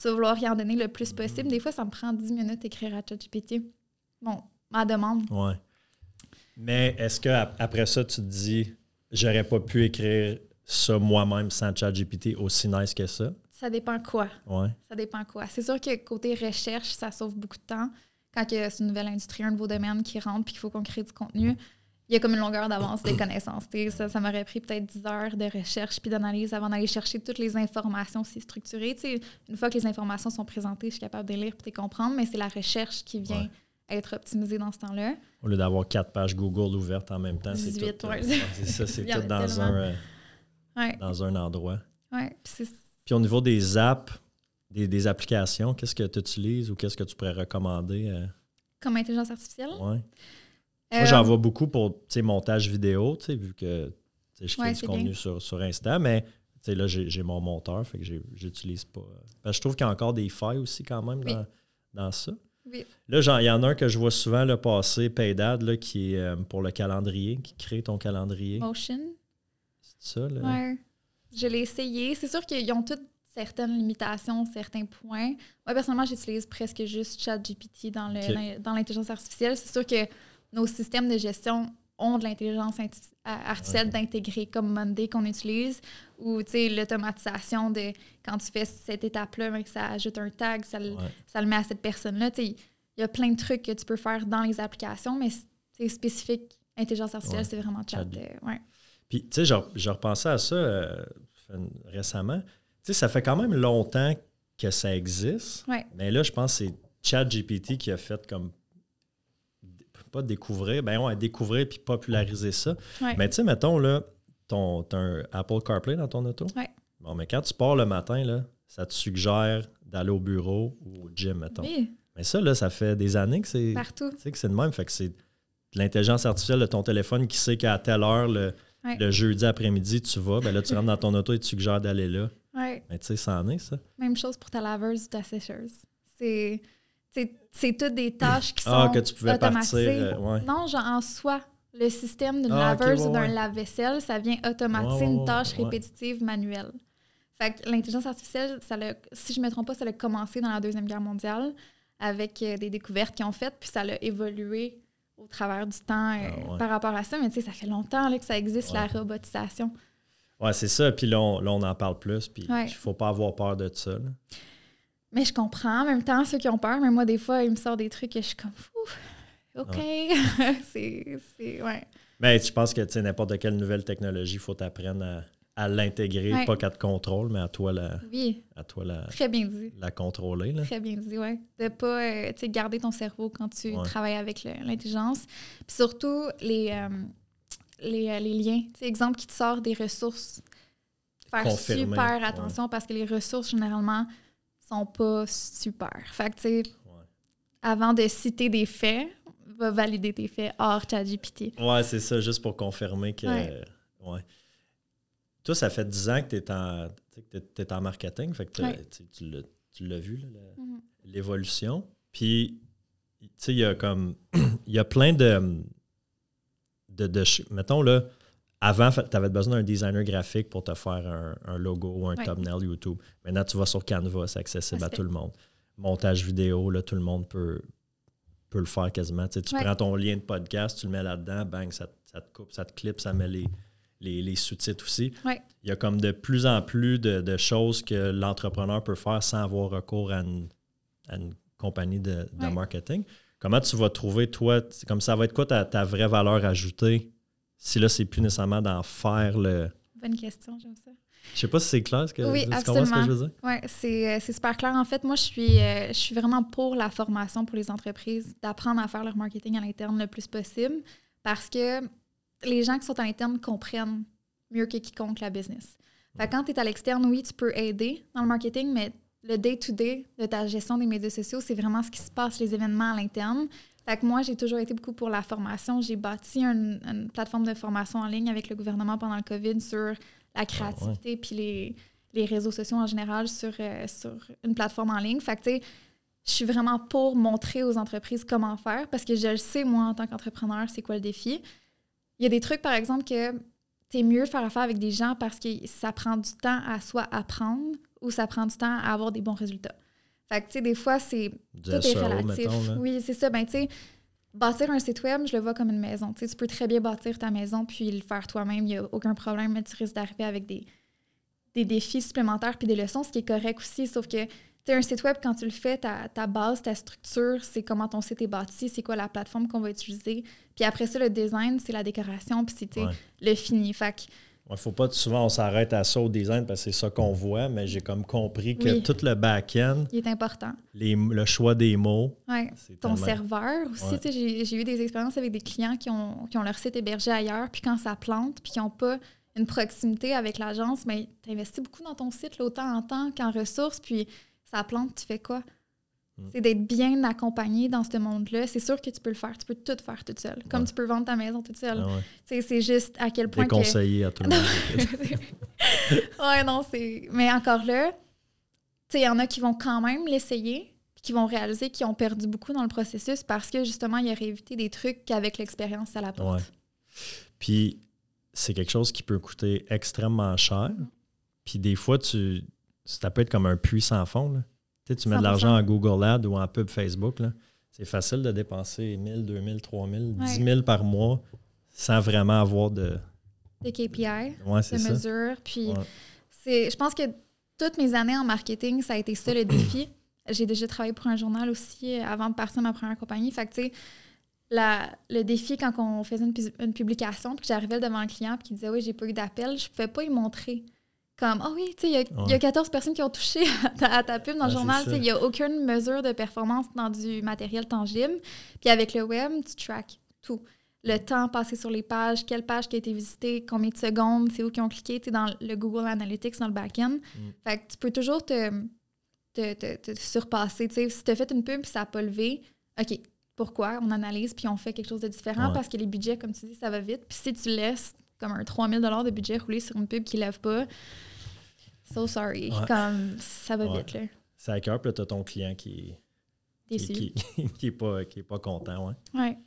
vas vouloir y en donner le plus possible. Des fois, ça me prend 10 minutes d'écrire à ChatGPT. Bon, ma demande. Ouais. Mais est-ce qu'après ça, tu te dis, j'aurais pas pu écrire ça moi-même sans ChatGPT aussi nice que ça? Ça dépend quoi. Ouais. Ça dépend quoi. C'est sûr que côté recherche, ça sauve beaucoup de temps. Quand c'est une nouvelle industrie, un nouveau domaine qui rentre puis qu'il faut qu'on crée du contenu, il y a comme une longueur d'avance des connaissances. ça, ça m'aurait pris peut-être 10 heures de recherche puis d'analyse avant d'aller chercher toutes les informations si structurées. une fois que les informations sont présentées, je suis capable de lire et de comprendre, mais c'est la recherche qui vient être optimisée dans ce temps-là. Au lieu d'avoir quatre pages Google ouvertes en même temps, c'est tout. Euh, c'est ça, c'est tout dans un, euh, dans un endroit. Ouais, puis au niveau des apps, des, applications, qu'est-ce que tu utilises ou qu'est-ce que tu pourrais recommander? Euh? Comme intelligence artificielle? Oui. Moi, j'en vois beaucoup pour montage vidéo, vu que je fais du contenu sur, sur Insta, mais là, j'ai mon monteur, fait que j'utilise pas. Parce que je trouve qu'il y a encore des failles aussi quand même dans, dans ça. Là, il y en a un que je vois souvent le passer, Paydad, là, qui est euh, pour le calendrier, qui crée ton calendrier. Motion. C'est ça, là? Ouais. Je l'ai essayé. C'est sûr qu'ils ont toutes certaines limitations, certains points. Moi, personnellement, j'utilise presque juste ChatGPT dans l'intelligence artificielle. C'est sûr que nos systèmes de gestion ont de l'intelligence artificielle d'intégrer comme Monday qu'on utilise ou l'automatisation de quand tu fais cette étape-là, que ça ajoute un tag, ça le, ça le met à cette personne-là. Il y a plein de trucs que tu peux faire dans les applications, mais c'est spécifique. Intelligence artificielle, c'est vraiment chat. Euh, Puis, tu sais, je, repensais à ça euh, récemment. Tu sais, ça fait quand même longtemps que ça existe. Mais là, je pense que c'est ChatGPT qui a fait comme pas découvrir, ben ouais, découvrir puis populariser ça. Mais tu sais, mettons, là, ton, as un Apple CarPlay dans ton auto. Ouais. Bon, mais quand tu pars le matin, là, ça te suggère d'aller au bureau ou au gym, mettons. Oui. Mais ça, là, ça fait des années que c'est. Partout. Tu sais, que c'est de même. Fait que c'est l'intelligence artificielle de ton téléphone qui sait qu'à telle heure, le, jeudi après-midi, tu vas. Ben là, tu rentres dans ton auto et tu suggères d'aller là. Ouais. Mais tu sais, ça en est, ça. Même chose pour ta laveuse ou ta sécheuse. C'est c'est toutes des tâches qui ah, sont que tu pouvais Partir, euh, Non, genre en soi, le système d'une ah, laveuse ou d'un lave-vaisselle, ça vient automatiser une tâche répétitive manuelle. Fait que l'intelligence artificielle, ça si je ne me trompe pas, ça a commencé dans la Deuxième Guerre mondiale avec euh, des découvertes qu'ils ont faites, puis ça a évolué au travers du temps euh, ah, par rapport à ça. Mais tu sais, ça fait longtemps là, que ça existe, la robotisation. Ouais, c'est ça. Puis là, on, en parle plus. Puis il ne faut pas avoir peur de ça. Mais je comprends. En même temps, ceux qui ont peur, mais moi, des fois, il me sort des trucs et je suis comme, OK. c'est. Ouais. Mais je pense que n'importe quelle nouvelle technologie, il faut t'apprendre à, l'intégrer, pas qu'à te contrôle, mais à toi la, oui. à toi la, Très bien dit. la contrôler. Là. Très bien dit, oui. De ne pas euh, garder ton cerveau quand tu travailles avec l'intelligence. Puis surtout, les, euh, les, euh, les, liens. exemple qui te sort des ressources. Faire super attention parce que les ressources, généralement, sont pas super. Fait que, tu sais, avant de citer des faits, va valider tes faits hors ChatGPT. Ouais, c'est ça, juste pour confirmer que. Ouais. Toi, ça fait 10 ans que tu es, en, es en marketing, fait que tu l'as vu, mm-hmm. l'évolution. Puis, tu sais, il y a comme. Il y a plein de. de, de mettons, là, avant, tu avais besoin d'un designer graphique pour te faire un, logo ou un thumbnail YouTube. Maintenant, tu vas sur Canva, c'est accessible à tout le monde. Montage vidéo, là, tout le monde peut, peut le faire quasiment. Tu, prends ton lien de podcast, tu le mets là-dedans, bang, ça, te coupe, ça te clip, ça met les, les, sous-titres aussi. Il y a comme de plus en plus de, choses que l'entrepreneur peut faire sans avoir recours à une, compagnie de, marketing. Comment tu vas trouver, toi, comme ça va être quoi ta, ta vraie valeur ajoutée si là, c'est plus nécessairement d'en faire le. Bonne question, j'aime ça. Je sais pas si c'est clair ce que, oui, absolument. ce que je veux dire? Oui, euh, c'est super clair. En fait, moi, je suis, euh, je suis vraiment pour la formation pour les entreprises, d'apprendre à faire leur marketing à l'interne le plus possible parce que les gens qui sont à l'interne comprennent mieux que quiconque la business. Fait quand tu es à l'externe, oui, tu peux aider dans le marketing, mais le day-to-day -day de ta gestion des médias sociaux, c'est vraiment ce qui se passe, les événements à l'interne. Fait que moi, j'ai toujours été beaucoup pour la formation. J'ai bâti une, plateforme de formation en ligne avec le gouvernement pendant le COVID sur la créativité puis les, les, réseaux sociaux en général sur, euh, sur une plateforme en ligne. Fait que, tu sais, je suis vraiment pour montrer aux entreprises comment faire parce que je le sais, moi, en tant qu'entrepreneur, c'est quoi le défi. Il y a des trucs, par exemple, que es mieux faire affaire avec des gens parce que ça prend du temps à soit apprendre ou ça prend du temps à avoir des bons résultats. Fait que, tu sais, des fois, c'est. Tout est relatif. mettons, oui, c'est ça. Ben, tu sais, bâtir un site web, je le vois comme une maison. Tu sais, tu peux très bien bâtir ta maison puis le faire toi-même. Il n'y a aucun problème, mais tu risques d'arriver avec des, des défis supplémentaires puis des leçons, ce qui est correct aussi. Sauf que, sais, un site web, quand tu le fais, ta, ta base, ta structure, c'est comment ton site est bâti, c'est quoi la plateforme qu'on va utiliser. Puis après ça, le design, c'est la décoration, puis c'est, Ouais. le fini. Fait que, Il faut pas souvent on s'arrête à ça au design parce que c'est ça qu'on voit, mais j'ai comme compris que Oui. tout le back-end, il est important. les- le choix des mots, Ouais. ton tellement- serveur aussi. Ouais. J'ai j'ai eu des expériences avec des clients qui ont, qui ont leur site hébergé ailleurs, puis quand ça plante, puis qui n'ont pas une proximité avec l'agence, mais tu investis beaucoup dans ton site, là, autant en temps qu'en ressources, puis ça plante, tu fais quoi? Mm. C'est d'être bien accompagné dans ce monde-là. C'est sûr que tu peux le faire. Tu peux tout faire toute seule. Comme Ouais. tu peux vendre ta maison toute seule. Ah ouais. C'est juste à quel point que... déconseillé à tout le monde. ouais, non, c'est. Mais encore là, tu sais, il y en a qui vont quand même l'essayer, qui vont réaliser qu'ils ont perdu beaucoup dans le processus parce que justement, ils auraient évité des trucs qu'avec l'expérience, ça l'apporte. Ouais. Puis c'est quelque chose qui peut coûter extrêmement cher. Puis des fois, tu, ça peut être comme un puits sans fond. là. Tu, sais, tu mets de 100%. l'argent en Google Ads ou en pub Facebook. là. C'est facile de dépenser 1000, 2000, 3000, Ouais. 10 000 par mois sans vraiment avoir de. Des KPI, Ouais, de ça. mesures. Puis Ouais. c'est, je pense que toutes mes années en marketing, ça a été ça le défi. J'ai déjà travaillé pour un journal aussi euh, avant de partir ma première compagnie. Fait que, tu sais, la- le défi quand on faisait une, une publication, puis j'arrivais devant un client, puis qu'il disait Oui, j'ai pas eu d'appel, je pouvais pas y montrer. Comme, ah oui, tu sais, il y, y a Ouais. 14 personnes qui ont touché à ta, à ta pub dans Ouais, le journal. ça. Tu sais, Il n'y a aucune mesure de performance dans du matériel tangible. Puis avec le web, tu track tout. Le temps passé sur les pages, quelle page qui a été visitée, combien de secondes, c'est où qui ont cliqué, tu dans le Google Analytics, dans le back-end. Fait que tu peux toujours te, te, te- te surpasser. Si tu as fait une pub et ça n'a pas levé, OK, pourquoi? On analyse puis on fait quelque chose de différent Ouais. parce que les budgets, comme tu dis, ça va vite. Puis si tu laisses comme un 3000 de budget rouler sur une pub qui lève pas, so sorry. Ouais. Comme ça va Ouais. vite, là. C'est à cœur, puis là, tu as ton client qui, qui, qui, qui est pas, qui est pas content. Ouais. Ouais.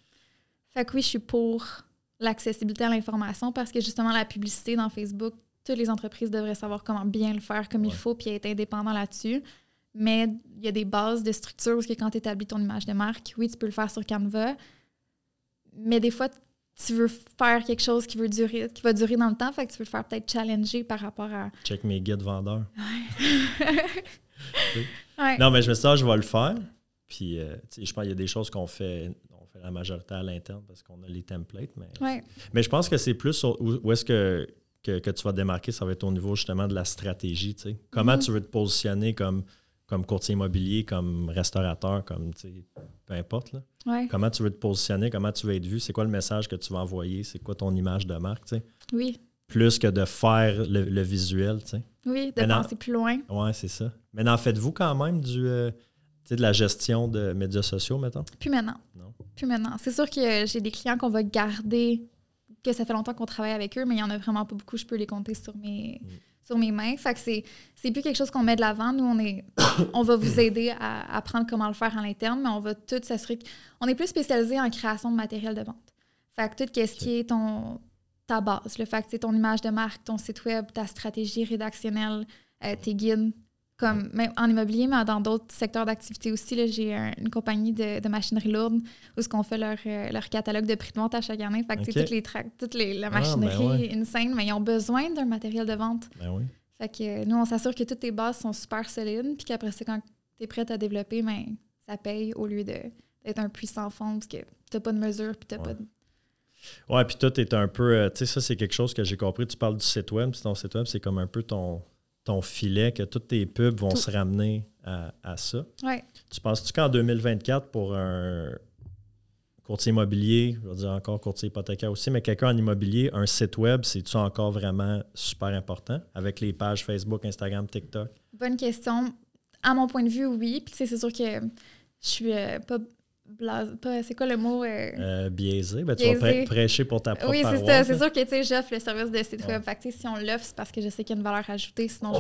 Fait que oui, je suis pour l'accessibilité à l'information parce que justement, la publicité dans Facebook, toutes les entreprises devraient savoir comment bien le faire comme il faut puis être indépendant là-dessus. Mais il y a des bases de structure parce que quand tu établis ton image de marque, oui, tu peux le faire sur Canva. Mais des fois, tu veux faire quelque chose qui, veut durer, qui va durer dans le temps, fait que tu veux le faire peut-être challenger par rapport à. Check mes guides vendeurs. Ouais. Non, mais je me suis dit, ah, je vais le faire. Puis, euh, je pense qu'il y a des choses qu'on fait, on fait la majorité à l'interne parce qu'on a les templates. Mais, Ouais. mais je pense que c'est plus où, où est-ce que, que, que tu vas te démarquer, ça va être au niveau justement de la stratégie. Comment Mhm. tu veux te positionner comme, comme courtier immobilier, comme restaurateur, comme peu importe. Là. Ouais. Comment tu veux te positionner, comment tu veux être vu, c'est quoi le message que tu vas envoyer, c'est quoi ton image de marque, tu sais? Oui. plus que de faire le, le visuel. tu sais. Oui, de penser plus loin. Ouais, c'est ça. Mais en faites-vous quand même du, euh, de la gestion de médias sociaux, mettons? Plus maintenant. Non. Plus maintenant. C'est sûr que j'ai des clients qu'on va garder, que ça fait longtemps qu'on travaille avec eux, mais il n'y en a vraiment pas beaucoup. Je peux les compter sur mes, Mm. sur mes mains. Fait que c'est, c'est plus quelque chose qu'on met de l'avant. Nous, on, est, on va vous aider à apprendre comment le faire à l'interne, mais on va tout s'assurer qu'on est plus spécialisé en création de matériel de vente. Fait que tout ce qui est ton, ta base, le fait que c'est ton image de marque, ton site web, ta stratégie rédactionnelle, euh, tes guides, comme même en immobilier, mais dans d'autres secteurs d'activité aussi. là, J'ai un- une compagnie de, de machinerie lourde où ce qu'on fait leur, euh, leur catalogue de prix de vente à chaque année. Fait que toutes les toute les, la Ah, ben machinerie ouais. insane, mais ils ont besoin d'un matériel de vente. Ben oui. Fait que euh, nous, on s'assure que toutes tes bases sont super solides, puis qu'après ça, quand tu es prête à développer, ben, ça paye au lieu d'être un puissant fond parce que tu pas de mesure puis tu Ouais. pas de. Ouais, puis tout est un peu. euh, tu sais, ça, c'est quelque chose que j'ai compris. Tu parles du site web, puis ton site web, c'est comme un peu ton, ton filet, que toutes tes pubs vont Tout. se ramener à, à ça. Ouais. Tu penses-tu qu'en 2024, pour un courtier immobilier, je veux dire encore courtier hypothécaire aussi, mais quelqu'un en immobilier, un site web, c'est-tu encore vraiment super important avec les pages Facebook, Instagram, TikTok? Bonne question. À mon point de vue, oui. Puis tu sais, c'est sûr que je suis euh. Pas, c'est quoi le mot? euh, Euh, biaisé, ben, tu vas Biaisé. prê- prêcher pour ta propre Oui, c'est ça. C'est là. sûr que tu sais, j'offre le service de site Ouais. web. Sais, si on l'offre, c'est parce que je sais qu'il y a une valeur ajoutée. Sinon,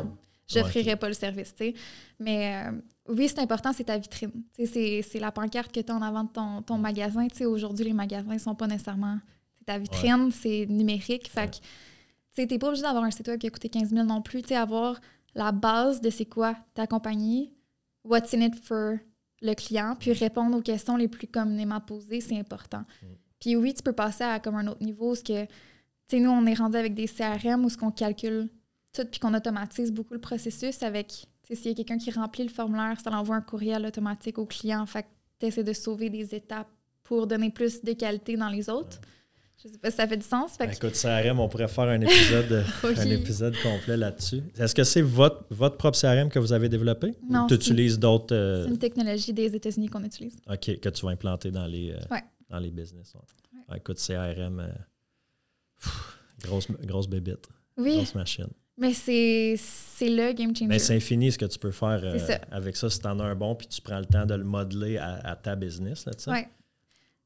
je n'offrirais pas le service. tu sais. Mais euh, oui, c'est important, c'est ta vitrine. C'est la pancarte que tu as en avant de ton, ton magasin. Aujourd'hui, les magasins ne sont pas nécessairement. C'est ta vitrine, c'est numérique. Fait que tu n'es pas obligé d'avoir un site web qui a coûté 15 000 non plus. Tu sais, avoir la base de c'est quoi ta compagnie, what's in it for le client, puis répondre aux questions les plus communément posées, c'est important. Mm. Puis oui, tu peux passer à comme un autre niveau, ce que, tu sais, nous, on est rendu avec des CRM où ce qu'on calcule tout, puis qu'on automatise beaucoup le processus avec, tu sais, s'il y a quelqu'un qui remplit le formulaire, ça l'envoie un courriel automatique au client. Fait que tu essaies de sauver des étapes pour donner plus de qualité dans les autres. Je sais pas si ça fait du sens. Fait Ben, que- écoute, CRM, on pourrait faire un épisode, Oui. un épisode complet là-dessus. Est-ce que c'est votre, votre propre CRM que vous avez développé? Non, Ou tu utilises d'autres euh, c'est une technologie des États-Unis qu'on utilise. OK, que tu vas implanter dans les, euh, Ouais. dans les business? ouais. Ouais. Ah, écoute, CRM, euh, pff, grosse, grosse bébite, Oui, grosse machine. mais c'est c'est le game changer. Mais c'est infini ce que tu peux faire euh, ça. avec ça si tu en as un bon puis tu prends le temps de le modeler à, à ta business. Ouais.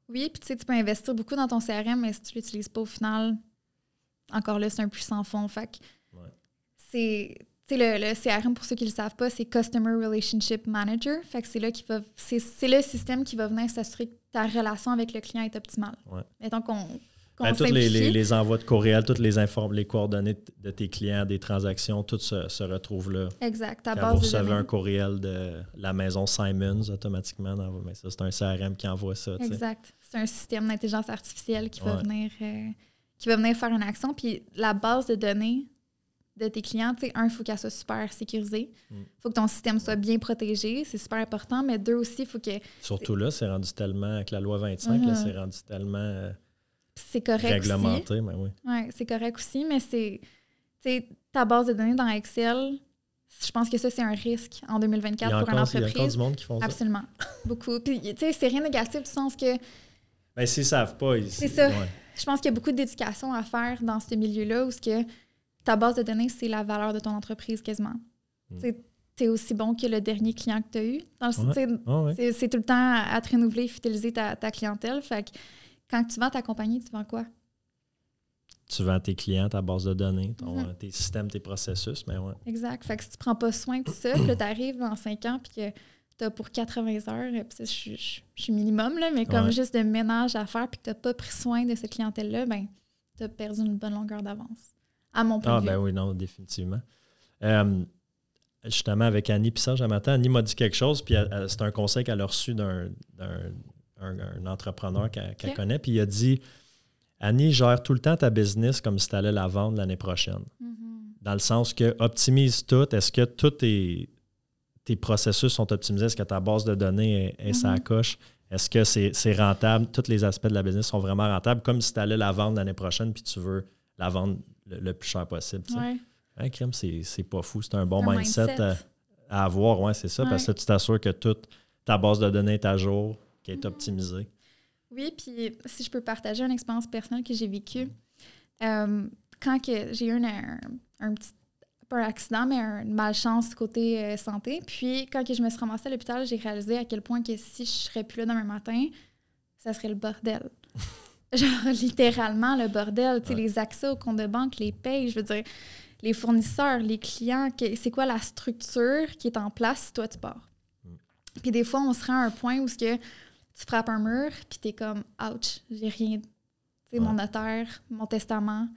Oui, puis tu sais, tu peux investir beaucoup dans ton CRM, mais si tu l'utilises pas au final, encore là, c'est un puissant fond. Fait que Ouais. c'est. Tu sais, le, le CRM, pour ceux qui ne le savent pas, c'est Customer Relationship Manager. Fait que c'est là qui va. C'est c'est le système qui va venir s'assurer que ta relation avec le client est optimale. Ouais. Mettons qu'on. Ben, tous les, simplifie. les- les envois de courriel, toutes les, inform- les coordonnées de tes clients, des transactions, tout se, se retrouve là. Exact, ta Quand base vous recevez un courriel de la maison Simons automatiquement, dans- mais ça, c'est un CRM qui envoie ça. Exact. C'est un système d'intelligence artificielle qui va venir euh, qui va venir faire une action. Puis la base de données de tes clients, tu sais, un, il faut qu'elle soit super sécurisée. Il Mm. faut que ton système soit bien protégé. C'est super important. Mais deux aussi, il faut que Surtout là, c'est rendu tellement, avec la loi 25, là, Mhm. c'est rendu tellement euh, c'est correct aussi. réglementé. Mais oui. Ouais, c'est correct aussi, mais c'est ta base de données dans Excel. Je pense que ça, c'est un risque en Il y 2024 a pour une encore, il y a encore entreprise. du monde qui font ça. Absolument. Beaucoup. Puis, tu sais, c'est rien de négatif du sens que Ben, s'ils savent pas, ils- C'est ça. ouais. je pense qu'il y a beaucoup d'éducation à faire dans ce milieu-là où ce que ta base de données, c'est la valeur de ton entreprise quasiment. Mm. Tu es aussi bon que le dernier client que tu as eu. Ouais. ouais. c'est tout le temps à te renouveler, fidéliser ta, ta clientèle. Fait que quand tu vends ta compagnie, tu vends quoi? Tu vends tes clients, ta base de données, ton- Mhm. tes systèmes, tes processus. Mais ouais. Exact. Fait que si tu prends pas soin de ça, puis tu arrives dans 5 ans, puis que tu as pour 80 heures, puis je, suis- minimum, là, mais comme Ouais. juste de ménage à faire, puis que tu n'as pas pris soin de cette clientèle-là, ben, tu as perdu une bonne longueur d'avance. À mon point Ah, de vue. ben oui, non, définitivement. Euh, justement, avec Annie Pissage un matin, Annie m'a dit quelque chose, puis c'est un conseil qu'elle a reçu d'un- un, un entrepreneur qu'elle connaît, puis il a dit Annie, gère tout le temps ta business comme si tu allais la vendre l'année prochaine. Mhm. Dans le sens que optimise tout. Est-ce que tous tes, tes processus sont optimisés? Est-ce que ta base de données est, est sa Mhm. coche? Est-ce que c'est rentable? Tous les aspects de la business sont vraiment rentables, comme si tu allais la vendre l'année prochaine, puis tu veux la vendre le, le plus cher possible. Ouais. Hein, crème, c'est pas fou. C'est un bon mindset, mindset. À, à avoir. Ouais, c'est ça. Parce que tu t'assures que toute ta base de données est à jour, qu'elle est optimisée. Oui, puis si je peux partager une expérience personnelle que j'ai vécue, euh, quand j'ai eu un, un, un petit, pas un accident, mais un- une malchance côté euh, santé, puis quand que je me suis ramassée à l'hôpital, j'ai réalisé à quel point que si je serais plus là demain matin, ça serait le bordel. Genre littéralement le bordel, tu sais, Ouais. les accès au compte de banque, les payes, je veux dire, les fournisseurs, les clients, c'est quoi la structure qui est en place si toi tu pars? Mm. Puis des fois, on se rend à un point où ce que tu frappes un mur, puis t'es comme, ouch, j'ai rien. Tu sais, mon notaire, mon testament,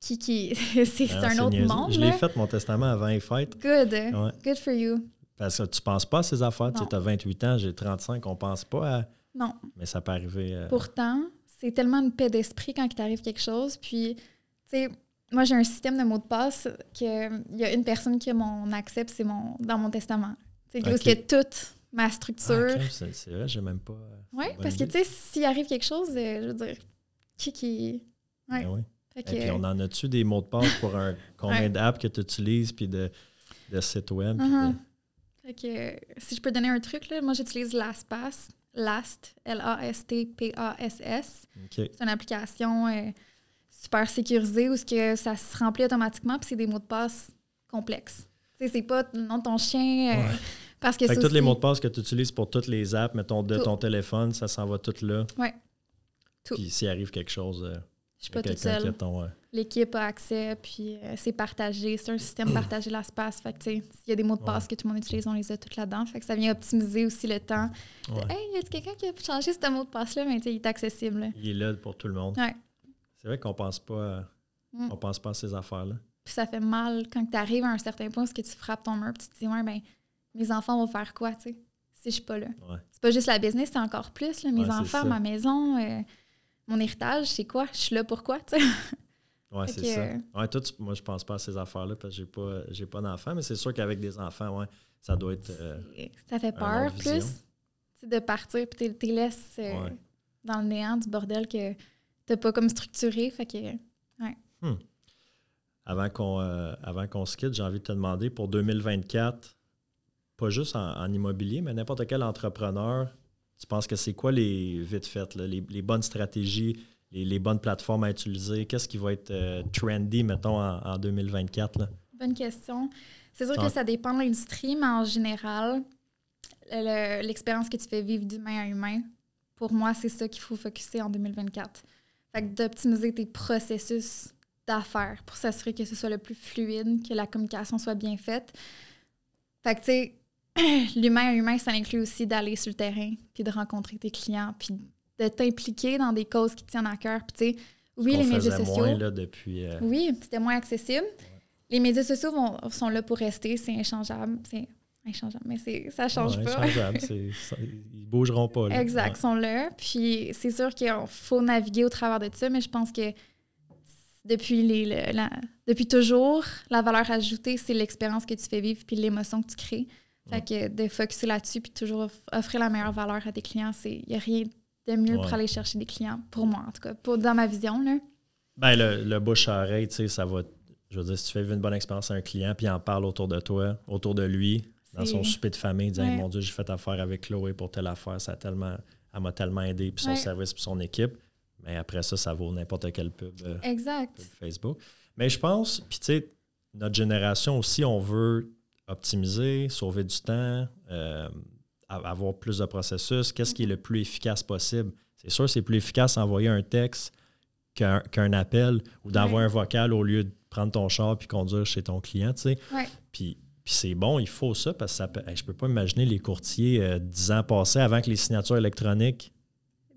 qui, qui, c'est c'est Ah, un autre niaiseux. monde. Je l'ai fait, mon testament, avant les fêtes. Good. Ouais. Good for you. Parce que tu penses pas à ces affaires. Tu as 28 ans, j'ai 35, on pense pas à. Non. Mais ça peut arriver. euh, Pourtant, c'est tellement une paix d'esprit quand il t'arrive quelque chose. Puis, tu sais, moi, j'ai un système de mots de passe que il y a une personne qui a mon puis c'est mon, dans mon testament. Tu sais, où Ok. Ma ah, structure. c'est vrai, j'ai même pas. euh, oui, parce que, tu sais, s'il arrive quelque chose, euh, je veux dire, qui qui. Ouais. Ben oui. Fait Et que- puis, on en a-tu des mots de passe pour un, combien Ouais. d'apps que tu utilises, puis de, de sites web? de- Uh-huh. Fait que, euh, si je peux donner un truc, là, moi j'utilise LastPass. Last, L-A-S-T-P-A-S-S. OK. C'est une application euh, super sécurisée où que ça se remplit automatiquement, puis c'est des mots de passe complexes. Tu sais, c'est pas le nom de ton chien. euh, Ouais. Parce que Fait que tous les mots de passe que tu utilises pour toutes les apps, mettons, de Tout. ton téléphone, ça s'en va tout là. Ouais. Tout. Puis s'il arrive quelque chose, euh, Je suis pas toute seule. euh, L'équipe a accès, puis euh, c'est partagé. C'est un système partagé LastPass. Fait que, tu sais, s'il y a des mots de passe Ouais. que tout le monde utilise, on les a tous là-dedans. Fait que ça vient optimiser aussi le temps. de, ouais. Hey, y a quelqu'un qui a changé ce mot de passe-là? Mais tu sais, il est accessible. là. Il est là pour tout le monde. Ouais. C'est vrai qu'on pense pas à, Mm. On pense pas à ces affaires-là. Puis ça fait mal quand tu arrives à un certain point où que tu frappes ton mur, puis tu te dis, ouais, ben, mes enfants vont faire quoi, tu sais, si je suis pas là. Ouais. C'est pas juste la business, c'est encore plus, là, mes Ouais, enfants, ma maison, euh, mon héritage, c'est quoi? Je suis là pourquoi, tu sais? Ouais, Fait c'est ça. Ouais, toi, tu- moi, je pense pas à ces affaires-là parce que j'ai pas, j'ai pas d'enfants, mais c'est sûr qu'avec des enfants, ouais, ça doit être. euh, ça fait peur plus de partir puis tu les laisses euh, Ouais. dans le néant du bordel que t'as pas comme structuré. Fait que avant qu'on euh, avant qu'on se quitte, j'ai envie de te demander pour 2024, pas juste en, en immobilier, mais n'importe quel entrepreneur, tu penses que c'est quoi les vite faites, là, les, les bonnes stratégies, les, les bonnes plateformes à utiliser? Qu'est-ce qui va être euh, trendy, mettons, en, en 2024? Là? bonne question. C'est sûr que ça dépend de l'industrie, mais en général, le- l'expérience que tu fais vivre d'humain à humain, pour moi, c'est ça qu'il faut focuser en 2024. Fait que d'optimiser tes processus d'affaires pour s'assurer que ce soit le plus fluide, que la communication soit bien faite. Fait que, tu sais, l'humain à humain, ça inclut aussi d'aller sur le terrain, puis de rencontrer tes clients, puis de t'impliquer dans des causes qui te tiennent à cœur. Puis, tu sais, oui, les médias sociaux. moins là, depuis. euh, Oui, c'était moins accessible. Les médias sociaux vont- sont là pour rester, c'est inchangeable. C'est inchangeable, mais ça change ouais, pas. changeable, c'est- ça- ils bougeront pas. Là. Exact, Ouais. sont là. Puis c'est sûr qu'il faut naviguer au travers de ça, mais je pense que depuis, les, le- la- depuis toujours, la valeur ajoutée, c'est l'expérience que tu fais vivre puis l'émotion que tu crées. Fait que de focuser là-dessus puis toujours off- offrir la meilleure valeur à tes clients, il n'y a rien de mieux Ouais. pour aller chercher des clients, pour moi en tout cas, pour, dans ma vision. Là. Ben, le, le bouche à oreille, tu sais, ça va. Je veux dire, si tu fais une bonne expérience à un client, puis il en parle autour de toi, autour de lui, dans son souper de famille, Ouais. Mon Dieu, j'ai fait affaire avec Chloé pour telle affaire, ça a tellement, elle m'a tellement aidé, puis son Ouais. service, puis son équipe. Mais après ça, ça vaut n'importe quelle pub, euh, Exact. pub Facebook. Mais je pense, puis tu sais, notre génération aussi, on veut optimiser, sauver du temps, euh, avoir plus de processus. Qu'est-ce qui est le plus efficace possible? C'est sûr, c'est plus efficace d'envoyer un texte qu'un appel ou d'envoyer un vocal au lieu de prendre ton char puis conduire chez ton client, tu sais. Ouais. Puis, puis c'est bon, il faut ça parce que ça je peux pas imaginer les courtiers euh, dix ans passés avant que les signatures électroniques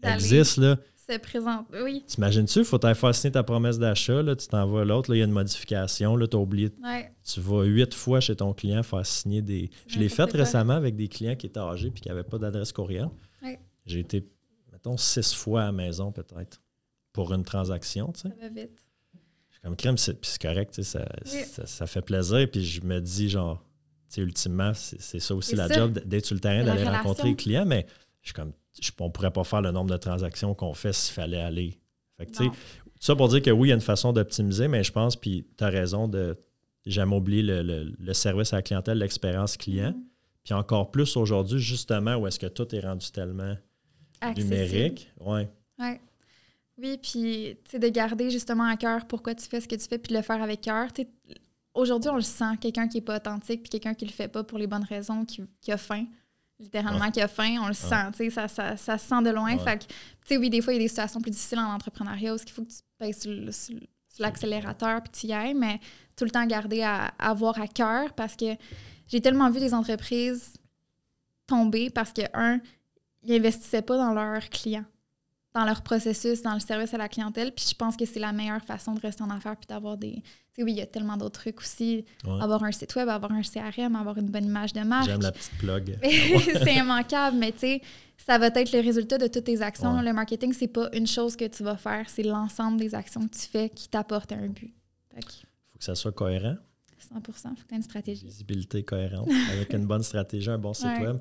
existent, là. Se présente. Oui. T'imagines-tu, il faut t'aller faire signer ta promesse d'achat, là, tu t'envoies l'autre, là, il y a une modification, là, tu as oublié. Ouais. Tu vas huit fois chez ton client faire signer des. Je l'ai fait récemment avec des clients qui étaient âgés et qui n'avaient pas d'adresse courriel. Ouais. J'ai été, mettons, six fois à la maison peut-être pour une transaction, tu sais. Ça va vite. Je suis comme crème, c'est correct, ça, Oui. ça, ça fait plaisir. Puis je me dis, genre, tu sais, ultimement, c'est ça aussi la ça. job d'être sur le terrain, d'aller rencontrer les clients, mais je suis comme, je, on pourrait pas faire le nombre de transactions qu'on fait s'il fallait aller. Fait que, ça pour dire que oui, il y a une façon d'optimiser, mais je pense, puis tu as raison de jamais oublier le, le- le service à la clientèle, l'expérience client. Mhm. Puis encore plus aujourd'hui, justement, où est-ce que tout est rendu tellement Accessible. numérique. Ouais. Ouais. Oui, puis de garder justement à cœur pourquoi tu fais ce que tu fais, puis de le faire avec cœur. Aujourd'hui, on le sent, quelqu'un qui n'est pas authentique, puis quelqu'un qui le fait pas pour les bonnes raisons, qui, qui a faim, littéralement, qui a faim, on le sent, tu sais, ça, ça, ça se sent de loin. Ouais. Fait que, tu sais, oui, des fois, il y a des situations plus difficiles en entrepreneuriat où il faut que tu pèses sur, sur l'accélérateur, puis tu y ailles, mais tout le temps garder à, à avoir à cœur parce que j'ai tellement vu des entreprises tomber parce que, un, ils n'investissaient pas dans leurs clients, dans leur processus, dans le service à la clientèle. Puis je pense que c'est la meilleure façon de rester en affaires puis d'avoir des. Tu sais, oui, il y a tellement d'autres trucs aussi. Ouais. Avoir un site web, avoir un CRM, avoir une bonne image de marque. J'aime la petite plug. c'est immanquable, mais tu sais, ça va être le résultat de toutes tes actions. Ouais. Le marketing, c'est pas une chose que tu vas faire, c'est l'ensemble des actions que tu fais qui t'apportent un but. Que faut que ça soit cohérent. 100 faut que tu aies une stratégie. Visibilité cohérente, avec une bonne stratégie, un bon site Ouais. web.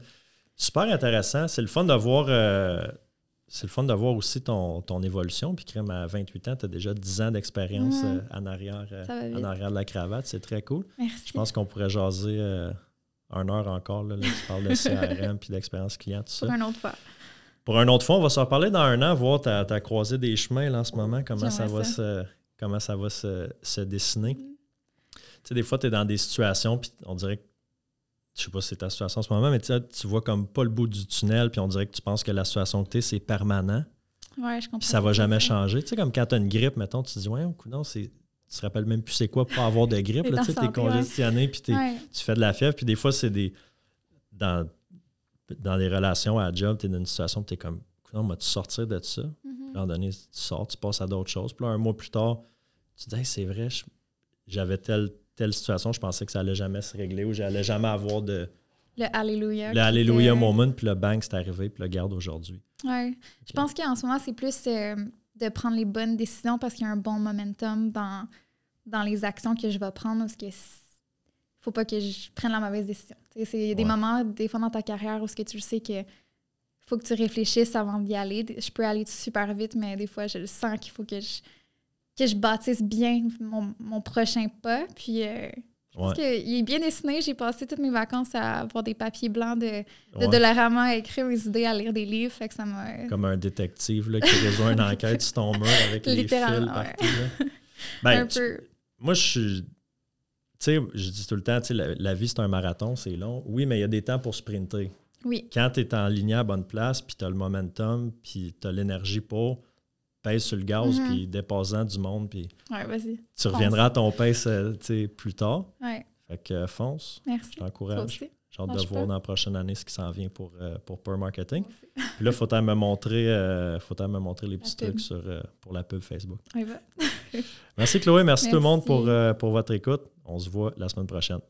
Super intéressant. C'est le fun de voir. euh, c'est le fun de voir aussi ton, ton évolution. Puis, crème, à 28 ans, tu as déjà 10 ans d'expérience euh, en, arrière, euh, en arrière de la cravate. C'est très cool. Merci. Je pense qu'on pourrait jaser euh, une heure encore. Là, là, tu parles de CRM puis d'expérience client, tout ça. Pour une autre fois. Pour un autre fois, on va s'en reparler dans un an, voir ta, ta croisée des chemins là, en ce moment, comment ça va, ça. Se, comment ça va se, se dessiner. Mm. Tu sais, des fois, tu es dans des situations, puis on dirait que, je sais pas si c'est ta situation en ce moment, mais tu vois comme pas le bout du tunnel, puis on dirait que tu penses que la situation que tu es, c'est permanent, Ouais, je comprends. puis ça va jamais changer. Tu sais, comme quand tu as une grippe, mettons, tu te dis, ouais, non, c'est. Tu te rappelles même plus c'est quoi pas avoir de grippe, tu ouais. congestionné, puis Ouais. tu fais de la fièvre, puis des fois, c'est des. Dans, dans les relations à la job, tu es dans une situation où tu es comme, non, moi, tu sortir de ça. Mhm. À un moment donné, tu sors, tu passes à d'autres choses. Puis là, un mois plus tard, tu te dis, c'est vrai, j'avais telle, telle situation, je pensais que ça allait jamais se régler ou j'allais jamais avoir de. Le Alléluia. Le Alléluia moment, puis le bang, c'est arrivé, puis le garde aujourd'hui. Oui. Je pense qu'en ce moment, c'est plus euh, de prendre les bonnes décisions parce qu'il y a un bon momentum dans, dans les actions que je vais prendre parce que faut pas que je prenne la mauvaise décision. Il y a des moments, des fois dans ta carrière où ce que tu sais que faut que tu réfléchisses avant d'y aller. Je peux aller super vite, mais des fois, je sens qu'il faut que je, que je bâtisse bien mon, prochain pas. Puis, euh, je pense qu'il est bien dessiné. J'ai passé toutes mes vacances à avoir des papiers blancs de, de Dollarama, à écrire mes idées, à lire des livres. Fait que ça m'a... Comme un détective là, qui résout une enquête sur ton mur avec les fils partout. Ben, moi, je suis tu sais, je dis tout le temps, la, la vie, c'est un marathon, c'est long. Oui, mais il y a des temps pour sprinter. Oui. Quand tu es en ligne à bonne place, puis tu as le momentum, puis tu as l'énergie pour pèse sur le gaz, mm-hmm. puis déposant du monde, puis ouais, vas-y. tu reviendras à ton pace euh, plus tard. Ouais. Fait que euh, fonce. Merci. Je t'encourage. J'ai hâte de voir dans la prochaine année ce qui s'en vient pour, euh, pour Marketing. Puis là, faut me montrer, faut me montrer les petits trucs sur, pour la pub Facebook. Ouais, merci Chloé, merci, tout le monde pour, pour votre écoute. On se voit la semaine prochaine.